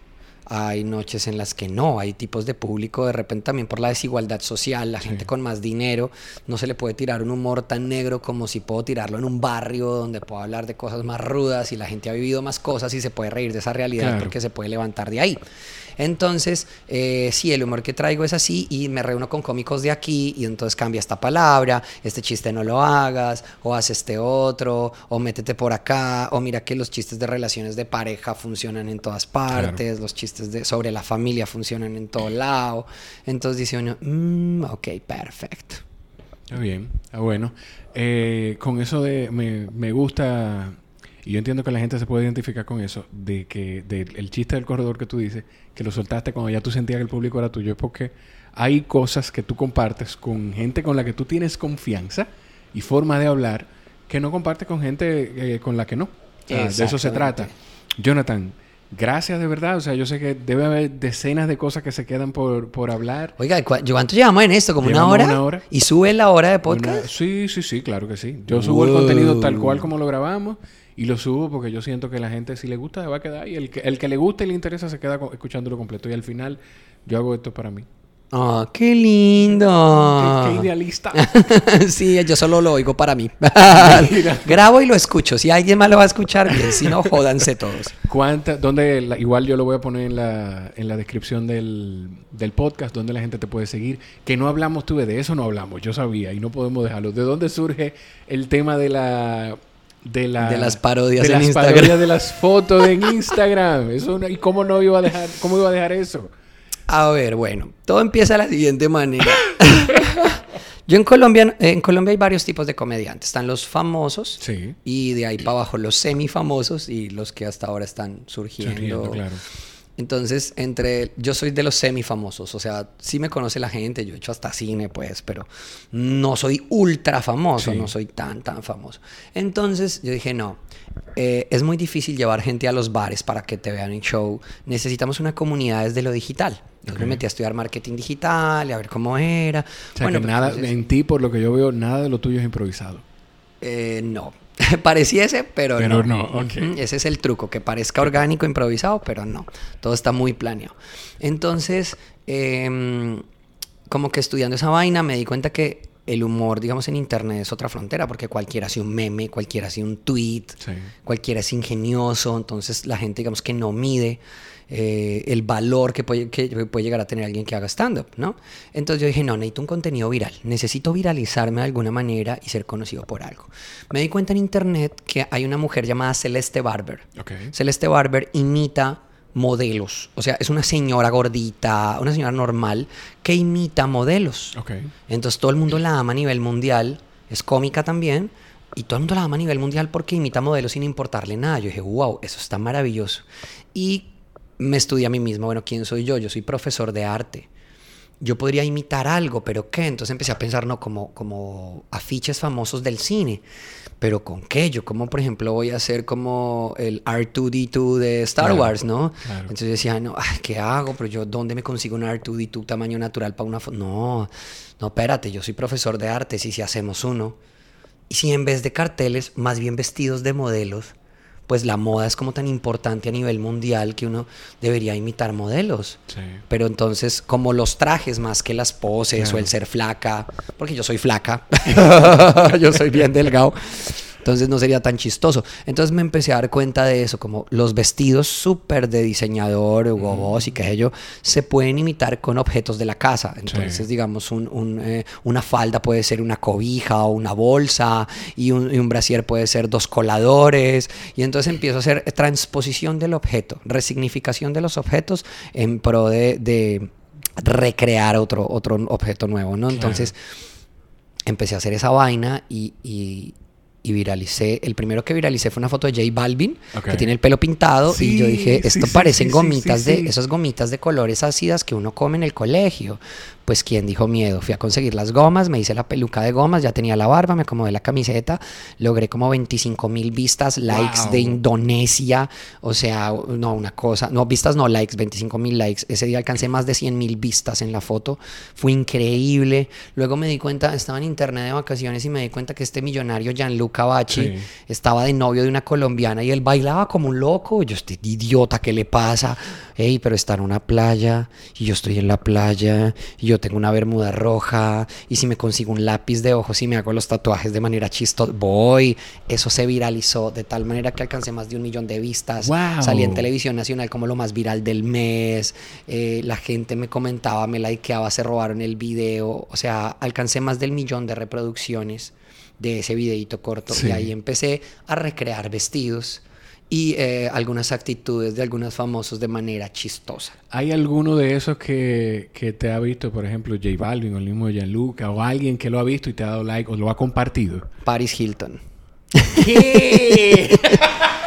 hay noches en las que no, hay tipos de público, de repente también por la desigualdad social, la gente con más dinero, no se le puede tirar un humor tan negro como si puedo tirarlo en un barrio donde puedo hablar de cosas más rudas y la gente ha vivido más cosas y se puede reír de esa realidad porque se puede levantar de ahí. Entonces, eh, sí, el humor que traigo es así y me reúno con cómicos de aquí y entonces cambia esta palabra, este chiste no lo hagas, o haz este otro, o métete por acá, o mira que los chistes de relaciones de pareja funcionan en todas partes, los chistes de, sobre la familia funcionan en todo lado. Entonces dice uno, mm, ok, perfecto. Está bien, está bueno. Eh, con eso de me, me gusta y yo entiendo que la gente se puede identificar con eso, de que el chiste del corredor que tú dices, que lo soltaste cuando ya tú sentías que el público era tuyo, es porque hay cosas que tú compartes con gente con la que tú tienes confianza y forma de hablar que no compartes con gente eh, con la que no. de eso se trata. Jonathan, gracias de verdad. O sea, yo sé que debe haber decenas de cosas que se quedan por, por hablar. Oiga, ¿cuánto llevamos en esto? ¿Como una hora? una hora? ¿Y sube la hora de podcast? sí, sí, sí, claro que sí. Yo subo el contenido tal cual como lo grabamos y lo subo porque yo siento que la gente, si le gusta, se va a quedar. Y el que, el que le gusta y le interesa, se queda escuchándolo completo. Y al final, yo hago esto para mí. ¡Oh, qué lindo! ¡Qué, idealista! *laughs* sí, yo solo lo oigo para mí. *laughs* *laughs* Grabo y lo escucho. Si alguien más lo va a escuchar, bien. Si no, jódanse todos. ¿Cuánta, dónde, igual yo lo voy a poner en la, en la descripción del, del podcast, donde la gente te puede seguir. Que no hablamos, tuve de eso no hablamos. Yo sabía y no podemos dejarlo. ¿De dónde surge el tema de la de, la, de las parodias de en las Instagram. parodias de las fotos en Instagram. Eso, ¿Y cómo no iba a dejar, cómo iba a dejar eso? A ver, bueno, todo empieza de la siguiente manera. *laughs* Yo en Colombia, en Colombia hay varios tipos de comediantes. Están los famosos y de ahí para abajo los semifamosos y los que hasta ahora están surgiendo. claro. Entonces, entre yo soy de los semifamosos, o sea, sí me conoce la gente, yo he hecho hasta cine, pues, pero no soy ultra famoso, no soy tan, tan famoso. Entonces, yo dije, no, eh, es muy difícil llevar gente a los bares para que te vean en show. Necesitamos una comunidad desde lo digital. Yo me metí a estudiar marketing digital y a ver cómo era. bueno, nada, en ti, por lo que yo veo, nada de lo tuyo es improvisado. Eh, no, *laughs* Pareciese, pero, pero no. Ese es el truco, que parezca orgánico, improvisado, pero no. Todo está muy planeado. Entonces, em, como que estudiando esa vaina me di cuenta que el humor, digamos, en internet es otra frontera, porque cualquiera hace un meme, cualquiera hace un tweet, cualquiera es ingenioso, entonces la gente, digamos, que no mide eh, el valor que puede, que puede llegar a tener alguien que haga stand-up, ¿no? Entonces yo dije, no, necesito un contenido viral, necesito viralizarme de alguna manera y ser conocido por algo. Me di cuenta en internet que hay una mujer llamada Celeste Barber. Celeste Barber imita modelos. O sea, es una señora gordita, una señora normal que imita modelos. Entonces todo el mundo la ama a nivel mundial, es cómica también, y todo el mundo la ama a nivel mundial porque imita modelos sin importarle nada. Yo dije, wow, eso está maravilloso. Y me estudié a mí mismo, bueno, ¿quién soy yo? Yo soy profesor de arte. Yo podría imitar algo, pero ¿qué? Entonces empecé a pensar, no, como, como afiches famosos del cine. ¿Pero con qué? Yo, como por ejemplo, voy a hacer como el R2D2 de Star Wars, ¿no? Entonces decía, no, ¿qué hago? Pero yo, ¿dónde me consigo un R2D2 tamaño natural para una foto? No, no, espérate, yo soy profesor de arte, y si hacemos uno. Y si en vez de carteles, más bien vestidos de modelos, pues la moda es como tan importante a nivel mundial que uno debería imitar modelos. Pero entonces, como los trajes más que las poses o el ser flaca, porque yo soy flaca, *laughs* *laughs* yo soy bien delgado. Entonces no sería tan chistoso. Entonces me empecé a dar cuenta de eso, como los vestidos súper de diseñador, Hugo y qué sé yo, se pueden imitar con objetos de la casa. Entonces, digamos, un, eh, una falda puede ser una cobija o una bolsa y un, y un brasier puede ser dos coladores. Y entonces empiezo a hacer transposición del objeto, resignificación de los objetos en pro de, recrear otro, otro objeto nuevo, ¿no? Entonces empecé a hacer esa vaina y y viralicé. El primero que viralicé fue una foto de J Balvin, que tiene el pelo pintado. y yo dije, esto parecen gomitas de, esas gomitas de colores ácidas que uno come en el colegio pues quien dijo miedo. Fui a conseguir las gomas, me hice la peluca de gomas, ya tenía la barba, me acomodé la camiseta, logré como 25 mil vistas, likes de Indonesia, o sea, no, una cosa, no, vistas no, likes, 25 mil likes. Ese día alcancé más de 100 mil vistas en la foto, fue increíble. Luego me di cuenta, estaba en internet de vacaciones y me di cuenta que este millonario Gianluca Bachi estaba de novio de una colombiana y él bailaba como un loco. Yo, estoy idiota, ¿qué le pasa? Ey, pero está en una playa y yo estoy en la playa y yo tengo una bermuda roja y si me consigo un lápiz de ojos y me hago los tatuajes de manera chistosa, voy. Eso se viralizó de tal manera que alcancé más de un millón de vistas. Salí en televisión nacional como lo más viral del mes. Eh, la gente me comentaba, me likeaba, se robaron el video. O sea, alcancé más del millón de reproducciones de ese videito corto y ahí empecé a recrear vestidos y eh, algunas actitudes de algunos famosos de manera chistosa. ¿Hay alguno de esos que, que, te ha visto, por ejemplo, J Balvin o el mismo Gianluca, o alguien que lo ha visto y te ha dado like o lo ha compartido? Paris Hilton. ¿Qué? *laughs*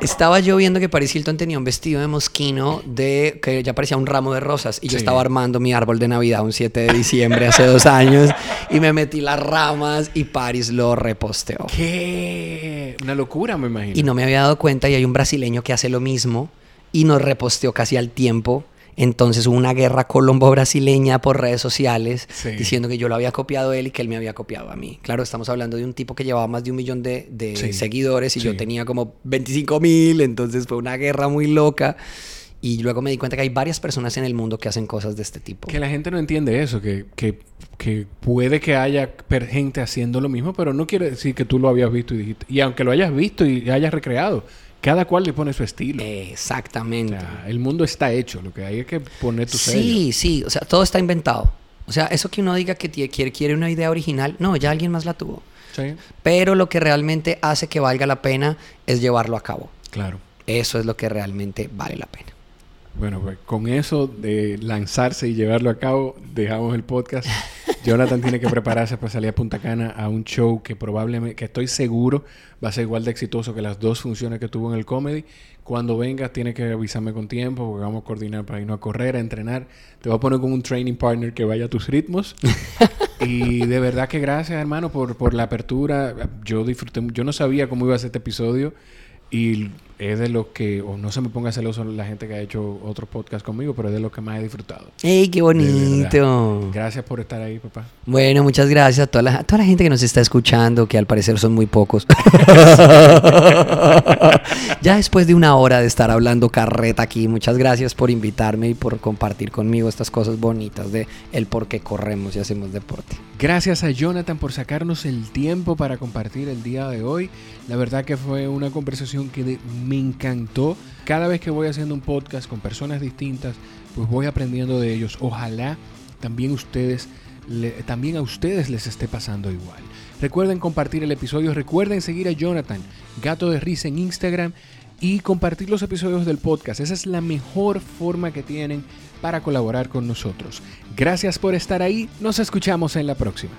estaba yo viendo que Paris Hilton tenía un vestido de mosquino de que ya parecía un ramo de rosas y yo estaba armando mi árbol de Navidad un 7 de diciembre hace dos años y me metí las ramas y Paris lo reposteó. ¿Qué? Una locura, me imagino. Y no me había dado cuenta y hay un brasileño que hace lo mismo y nos reposteó casi al tiempo entonces hubo una guerra colombo-brasileña por redes sociales diciendo que yo lo había copiado él y que él me había copiado a mí. Claro, estamos hablando de un tipo que llevaba más de un millón de, seguidores y yo tenía como 25 mil, entonces fue una guerra muy loca. Y luego me di cuenta que hay varias personas en el mundo que hacen cosas de este tipo. Que la gente no entiende eso, que, que, que puede que haya gente haciendo lo mismo, pero no quiere decir que tú lo habías visto y dijiste. Y aunque lo hayas visto y hayas recreado, cada cual le pone su estilo. Exactamente. el mundo está hecho, lo que hay es que poner tu sello. Sí, sí, o sea, todo está inventado. O sea, eso que uno diga que quiere, quiere una idea original, no, ya alguien más la tuvo. Sí. Pero lo que realmente hace que valga la pena es llevarlo a cabo. Claro. Eso es lo que realmente vale la pena. Bueno, pues con eso de lanzarse y llevarlo a cabo, dejamos el podcast. *laughs* Jonathan tiene que prepararse para salir a Punta Cana a un show que probablemente, que estoy seguro va a ser igual de exitoso que las dos funciones que tuvo en el comedy. Cuando vengas, tiene que avisarme con tiempo, porque vamos a coordinar para irnos a correr, a entrenar. Te voy a poner con un training partner que vaya a tus ritmos. *laughs* y de verdad que gracias, hermano, por, por la apertura. Yo disfruté, yo no sabía cómo iba a ser este episodio. Y es de lo que, o no se me ponga celoso la gente que ha hecho otros podcasts conmigo, pero es de lo que más he disfrutado. ¡Ey, qué bonito! Gracias por estar ahí, papá. Bueno, muchas gracias a toda la, toda la gente que nos está escuchando, que al parecer son muy pocos. *laughs* ya después de una hora de estar hablando carreta aquí, muchas gracias por invitarme y por compartir conmigo estas cosas bonitas de el por qué corremos y hacemos deporte. Gracias a Jonathan por sacarnos el tiempo para compartir el día de hoy. La verdad que fue una conversación que de, me encantó. Cada vez que voy haciendo un podcast con personas distintas, pues voy aprendiendo de ellos. Ojalá también ustedes también a ustedes les esté pasando igual. Recuerden compartir el episodio, recuerden seguir a Jonathan, Gato de Risa en Instagram y compartir los episodios del podcast. Esa es la mejor forma que tienen para colaborar con nosotros. Gracias por estar ahí, nos escuchamos en la próxima.